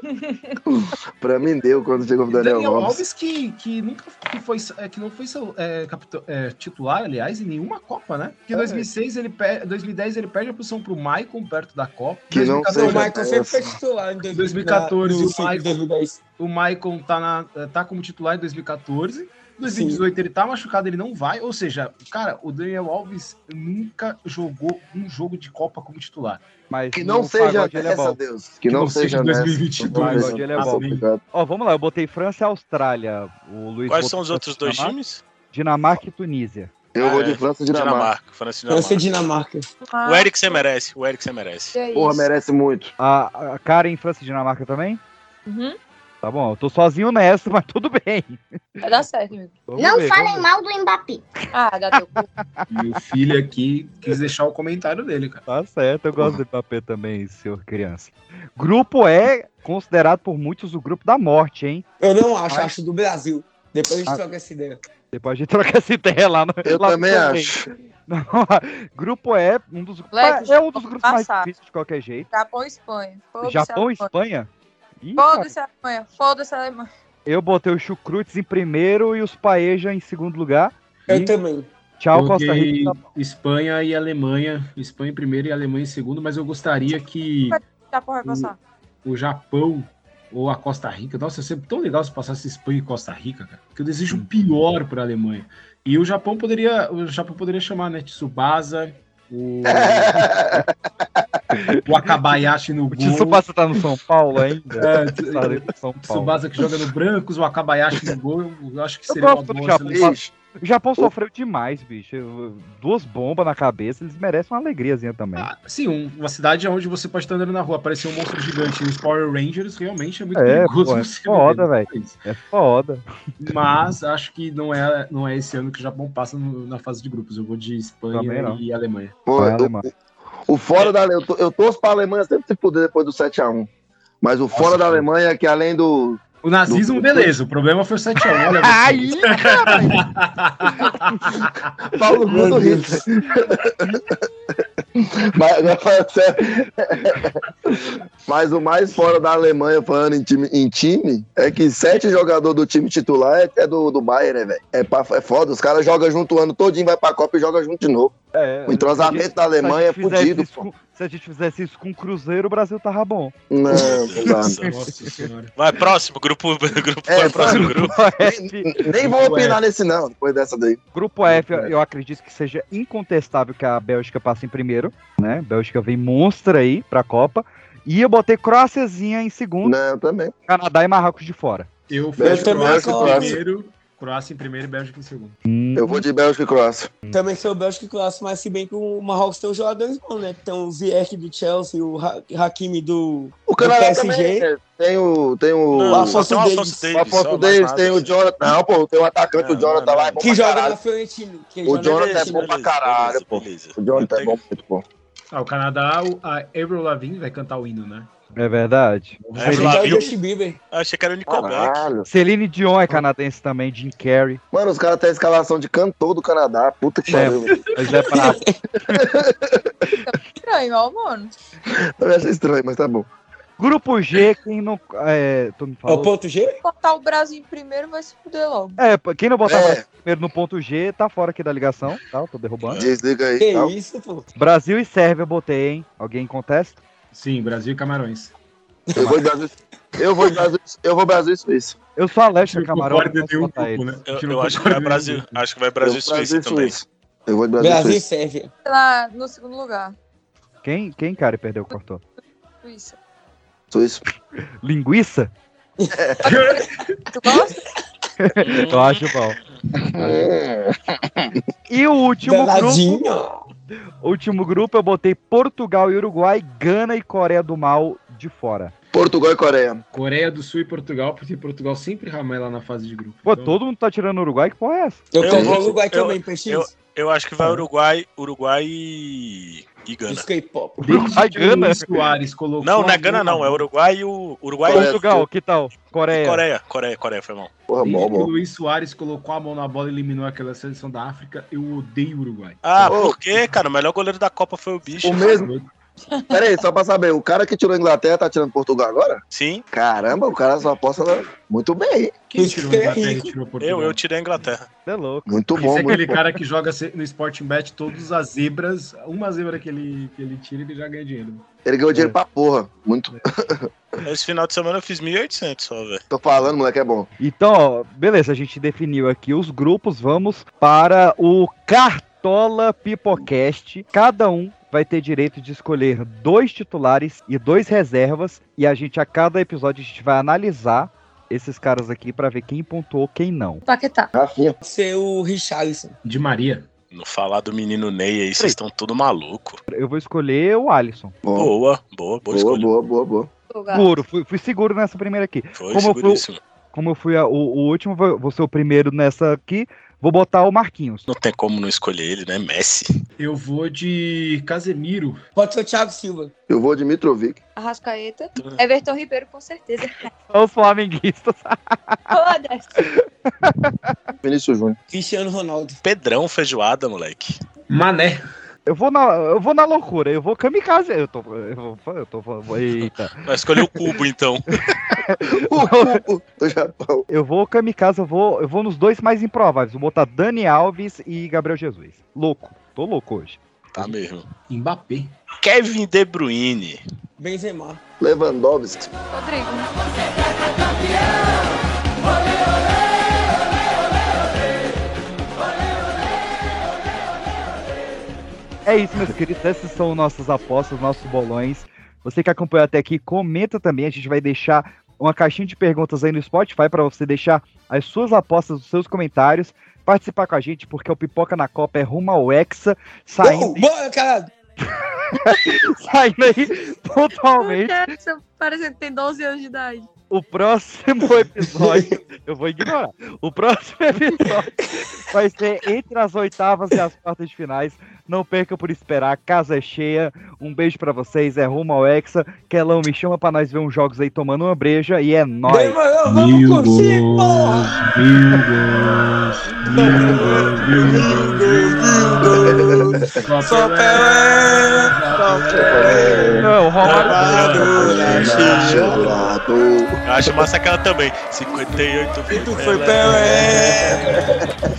Pra mim deu quando chegou o Daniel, Daniel Alves. Alves que, que nunca que foi, é, que não foi seu, é, capitão- é, titular, aliás, em nenhuma Copa, né? Porque em É. 2006 ele per- 2010 ele perde a posição pro Maicon perto da Copa. Que não 2014, O seja Michael sempre foi titular em 2014, no o ciclo Michael- 2010. O Maicon tá, na, tá como titular em 2014. Em 2018 ele tá machucado, ele não vai. Ou seja, cara, o Daniel Alves nunca jogou um jogo de Copa como titular. Mas Que não seja ele é bom. Deus. Que não seja nessa. 2022. Pagode ele é. Ó, vamos lá, eu botei França e Austrália. O Luiz Quais são os outros dois Dinamarca. times? Dinamarca e Tunísia. Eu vou É, de França e Dinamarca. Dinamarca. França e França e Dinamarca. Dinamarca. O Eric você merece. O Eric você merece. É Porra, isso. merece muito. A, a Karen, França e Dinamarca também? Uhum. Tá bom, eu tô sozinho nessa, mas tudo bem. Vai dar certo, amigo. Vamos Não ver, falem mal do Mbappé. Ah, dá teu cu. E o filho aqui quis deixar o comentário dele, cara. Tá certo, eu gosto do Mbappé também, senhor criança. Grupo é considerado por muitos o grupo da morte, hein? Eu não acho, Ai. acho do Brasil. Depois a gente Ah. troca essa ideia. Depois a gente troca essa ideia lá no. Eu lá também acho. Não, grupo é um dos Leque, é um dos grupos mais passar. difíceis de qualquer jeito. Japão e Espanha. Japão e Espanha? Foda-se a Alemanha. Foda-se a Alemanha. Eu botei o Chucrutes em primeiro e os Paeja em segundo lugar. Eu E também. tchau, Costa Rica. Espanha e Alemanha. Espanha em primeiro e Alemanha em segundo, mas eu gostaria que passar. o Japão ou a Costa Rica. Nossa, é sempre tão legal se passasse Espanha e Costa Rica, cara. Que eu desejo o pior para a Alemanha. E o Japão poderia, o Japão poderia chamar, né, Tsubasa, o, o Akabayashi no O gol. Tsubasa tá no São Paulo ainda? É, Tá São Paulo. Tsubasa que joga no Brancos, o Akabayashi no gol. Eu, acho que seria uma boa Japão. seleção. Bicho, O Japão sofreu demais, bicho. Duas bombas na cabeça, eles merecem uma alegriazinha também. Ah, sim, um- uma cidade onde você pode estar andando na rua, aparecer um monstro gigante e os Power Rangers realmente é muito É, perigoso. pô, é foda, velho. É foda. Mas acho que não é, não é esse ano que o Japão passa no- na fase de grupos. Eu vou de Espanha e Alemanha. pô, Vai, o- fora da Alemanha, eu, to- eu torço pra Alemanha sempre se puder depois do 7x1. Mas o fora da. Alemanha é que além do. O nazismo, Do- beleza. O problema foi o 7x1. Olha, Aí, Paulo Gu do Hitler. Mas, sério. Mas o mais fora da Alemanha, falando em time, em time é que sete jogadores do time titular é, é do, do Bayern, né, velho? É, pra- é foda, os caras jogam junto o ano todinho, vai pra Copa e joga junto de novo. É, O entrosamento da se a Alemanha é gente fudido, isso pô. Se a gente fizesse isso com o Cruzeiro, o Brasil tava bom. Não, não dá. Nossa senhora. Vai, próximo, grupo, grupo, É, vai, próximo vai. grupo. Nem, nem vou opinar nesse, não, depois dessa daí. Grupo F, eu acredito que seja incontestável que a Bélgica passe em primeiro, né? Bélgica vem monstra aí pra Copa. E eu botei Croáciazinha em segundo, Não, também. Canadá e Marrocos de fora. Eu fecho também Croácia em coloco. primeiro, Croácia em primeiro e Bélgica em segundo. Eu vou de Bélgica e Croácia. Também sou Bélgica e Croácia, mas se bem que o Marrocos tem os jogadores bons, né? Tem o Ziyech do Chelsea, o Ha- Hakimi do, O do Canadá PSG. também é, tem o. Tem o. Não, o Afonso só tem o Davies. Afonso Davis, tem o Jonathan. Não, pô, tem o atacante, Não, o Jonathan não, lá, é Que joga na Fiorentino. que O Jonathan é bom pra caralho, pô. O Jonathan é bom, muito bom. Ah, o Canadá, o- a Avril Lavigne vai cantar o hino, né? É verdade. É, Ele Flávio. vai o Justin Bieber. Achei que era o Nickelback. Celine Dion é canadense também, Jim Carrey. Mano, os caras têm a escalação de cantor do Canadá. Puta que É. pariu. Mas é brabo. Estranho, ó, mano. Eu achei estranho, mas tá bom. Grupo G, quem não. É, tu me É o falou. ponto G? Botar o Brasil em primeiro vai se fuder logo. É, quem não botar É. Brasil primeiro no ponto G, tá fora aqui da ligação, tá? Eu tô derrubando. Desliga aí. Que tá? isso, pô? Brasil e Sérvia eu botei, hein? Alguém contesta? Sim, Brasil e Camarões. Eu vou de Brasil. Eu vou Brasil. Eu vou Brasil e Suíça. Eu sou Não Camarão, concorda não botar grupo, né? Eu, A eu acho que vai Brasil. grupo. Acho que vai Eu Brasil vou e Suíça também. Eu vou de Brasil, Brasil e. Sérvia. Lá no segundo lugar. Quem, quem, cara, perdeu, cortou? Suíça. Suíça. Linguiça? Tu gosta? Eu acho bom. E o último grupo, Danadinho. Último grupo eu botei Portugal e Uruguai, Gana e Coreia do Mal de fora. Portugal e Coreia. Coreia do Sul e Portugal, porque Portugal sempre ramela na fase de grupo. Pô, Então, todo mundo tá tirando o Uruguai, que porra é essa? Eu Eu quero vou- o Uruguai eu- também, PX. eu- Eu acho que vai Uruguai, Uruguai e, e Gana. K-pop. Desde Uruguai, Gana. Luiz Soares colocou Não, não é Gana não, é Uruguai e o Uruguai Coreia. Portugal, que tal? Coreia. Coreia. Coreia, Coreia, foi mal. Porra, Desde bom, que o. Luiz Soares colocou a mão na bola e eliminou aquela seleção da África, eu odeio o Uruguai. Ah, Ô. por quê, cara? O melhor goleiro da Copa foi o bicho. O mesmo. Pera aí, só pra saber, o cara que tirou a Inglaterra tá tirando Portugal agora? Sim, Caramba, o cara só aposta muito bem. Quem tirou a é Inglaterra e tirou Portugal? eu, eu tirei a Inglaterra. Você é louco. Muito Esse bom, é muito aquele bom. cara que joga no Sporting Bet todas as zebras, uma zebra que ele, que ele tira, ele já ganha dinheiro. Ele ganhou dinheiro pra porra. Muito. Esse final de semana eu fiz 1.800 só, velho. Tô falando, moleque, é bom. Então, ó, beleza, a gente definiu aqui os grupos, vamos para o Cartola Pipocast. Cada um vai ter direito de escolher dois titulares e dois reservas, e a gente, a cada episódio, a gente vai analisar esses caras aqui para ver quem pontuou, quem não. Paquetá. Rafinha. Ser o Richarlison. De Maria. No falar do menino Ney aí, vocês estão tudo maluco. Eu vou escolher o Alisson. Boa, boa, boa Boa, escolha. boa, boa, boa. Seguro, fui, fui seguro nessa primeira aqui. Foi Como eu fui- seguríssimo. Como eu fui a- o, o último, vou ser o primeiro nessa aqui. Vou botar o Marquinhos. Não tem como não escolher ele, né? Messi. Eu vou de Casemiro. Pode ser o Thiago Silva. Eu vou de Mitrovic. Arrascaeta. Everton Ribeiro, com certeza. Olha os flamenguistas. Foda-se. Vinícius Júnior. Cristiano Ronaldo. Pedrão feijoada, moleque. Mané. Eu vou na, eu vou na loucura, eu vou kamikaze. Eu tô, eu vou, eu tô, eita. Vai escolher o cubo, então. O cubo do Japão. Eu vou kamikaze, eu vou, eu vou nos dois mais improváveis. Vou botar Dani Alves e Gabriel Jesus. Louco, tô louco hoje. Tá mesmo. Mbappé. Kevin De Bruyne. Benzema. Lewandowski. Rodrigo. É isso, meus queridos. Essas são nossas apostas, nossos bolões. Você que acompanhou até aqui, comenta também. A gente vai deixar uma caixinha de perguntas aí no Spotify para você deixar as suas apostas, os seus comentários. Participar com a gente, porque o Pipoca na Copa é rumo ao Hexa, saindo, Oh, bora, caralho. saindo aí pontualmente. Parecendo que tem 12 anos de idade. O próximo episódio, eu vou ignorar. O próximo episódio vai ser entre as oitavas e as quartas de finais. Não perca por esperar, casa é cheia. Um beijo pra vocês, é rumo ao Hexa. Kelão, me chama pra nós ver uns jogos aí tomando uma breja e é nóis. Vamos curtir, porra. Só Pelé. Só Pelé. Não, o Romário. Acho massa aquela também. 58 foi Tu foi Pelé.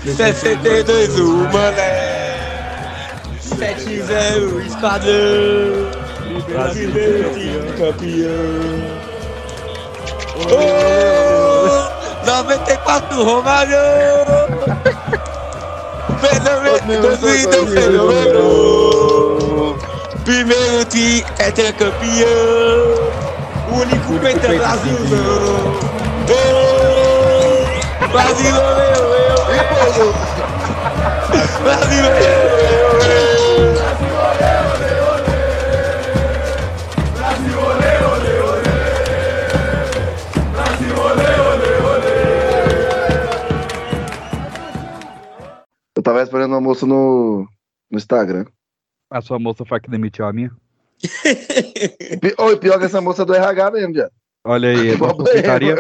Pelé. 62 o Mané. 7-0 Esquadrão. Brasileiro campeão. Oh, 94 Romário. Fenômeno 2002 Fenômeno. Primeiro time é campeão. Único peito é Brasilzão. Oh, Brasil, eu, eu, eu. Brasil, eu, Eu tava esperando o almoço no, no Instagram. A sua moça foi que demitiu a minha. Oi, pior que essa moça do RH mesmo, já. Olha aí, é uma putaria.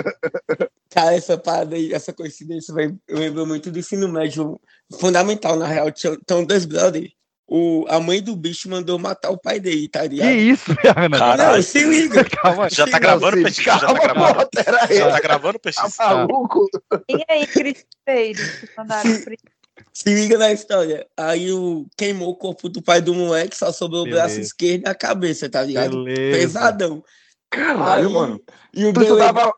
Cara, essa parada aí, essa coincidência, vai, eu lembro muito do ensino médio fundamental, na real. Então, dois brothers. O, a mãe do bicho mandou matar o pai dele, tá Que ligado? isso, Ana? Caralho. Não, se liga. Calma. Já tá gravando, Petit? sim, Já tá calma, gravando? Já tá gravando, Petit? Tá maluco? E aí, Cris Freire, que mandaram pro Se liga na história. Aí o, queimou o corpo do pai do moleque, só sobrou o Beleza. braço esquerdo e a cabeça, tá ligado? Beleza. Pesadão. Caralho, Aí- mano. E o Tu delegado-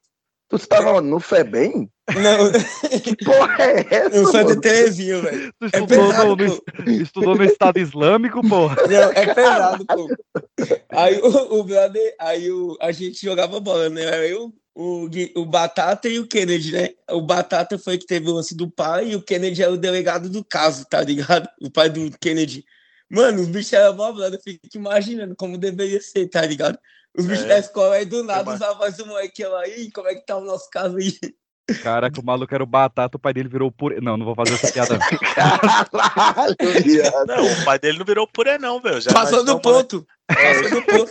tu estava no FEBEM? Não, Que porra é essa, o Santa mano? Terezinha, velho. Tu É estudou, pesado, no, estudou no Estado Islâmico, porra. Não, é pesado, pô. Aí o, o brother, aí o, a gente jogava bola, né? Era Eu, o, o Batata e o Kennedy, né? O Batata foi que teve o lance do pai e o Kennedy era o delegado do caso, tá ligado? O pai do Kennedy. Mano, os bichos eram mó brother, eu fico imaginando como deveria ser, tá ligado? Os bichos É. da escola aí do nada usavam do moleque lá, aí, como é que tá o nosso caso aí? Cara, que o maluco era o batata, o pai dele virou purê. Não, não vou fazer essa piada. não. Caralho. Não, o pai dele não virou purê, não, velho. Passou do tomamos- ponto. Passou do ponto.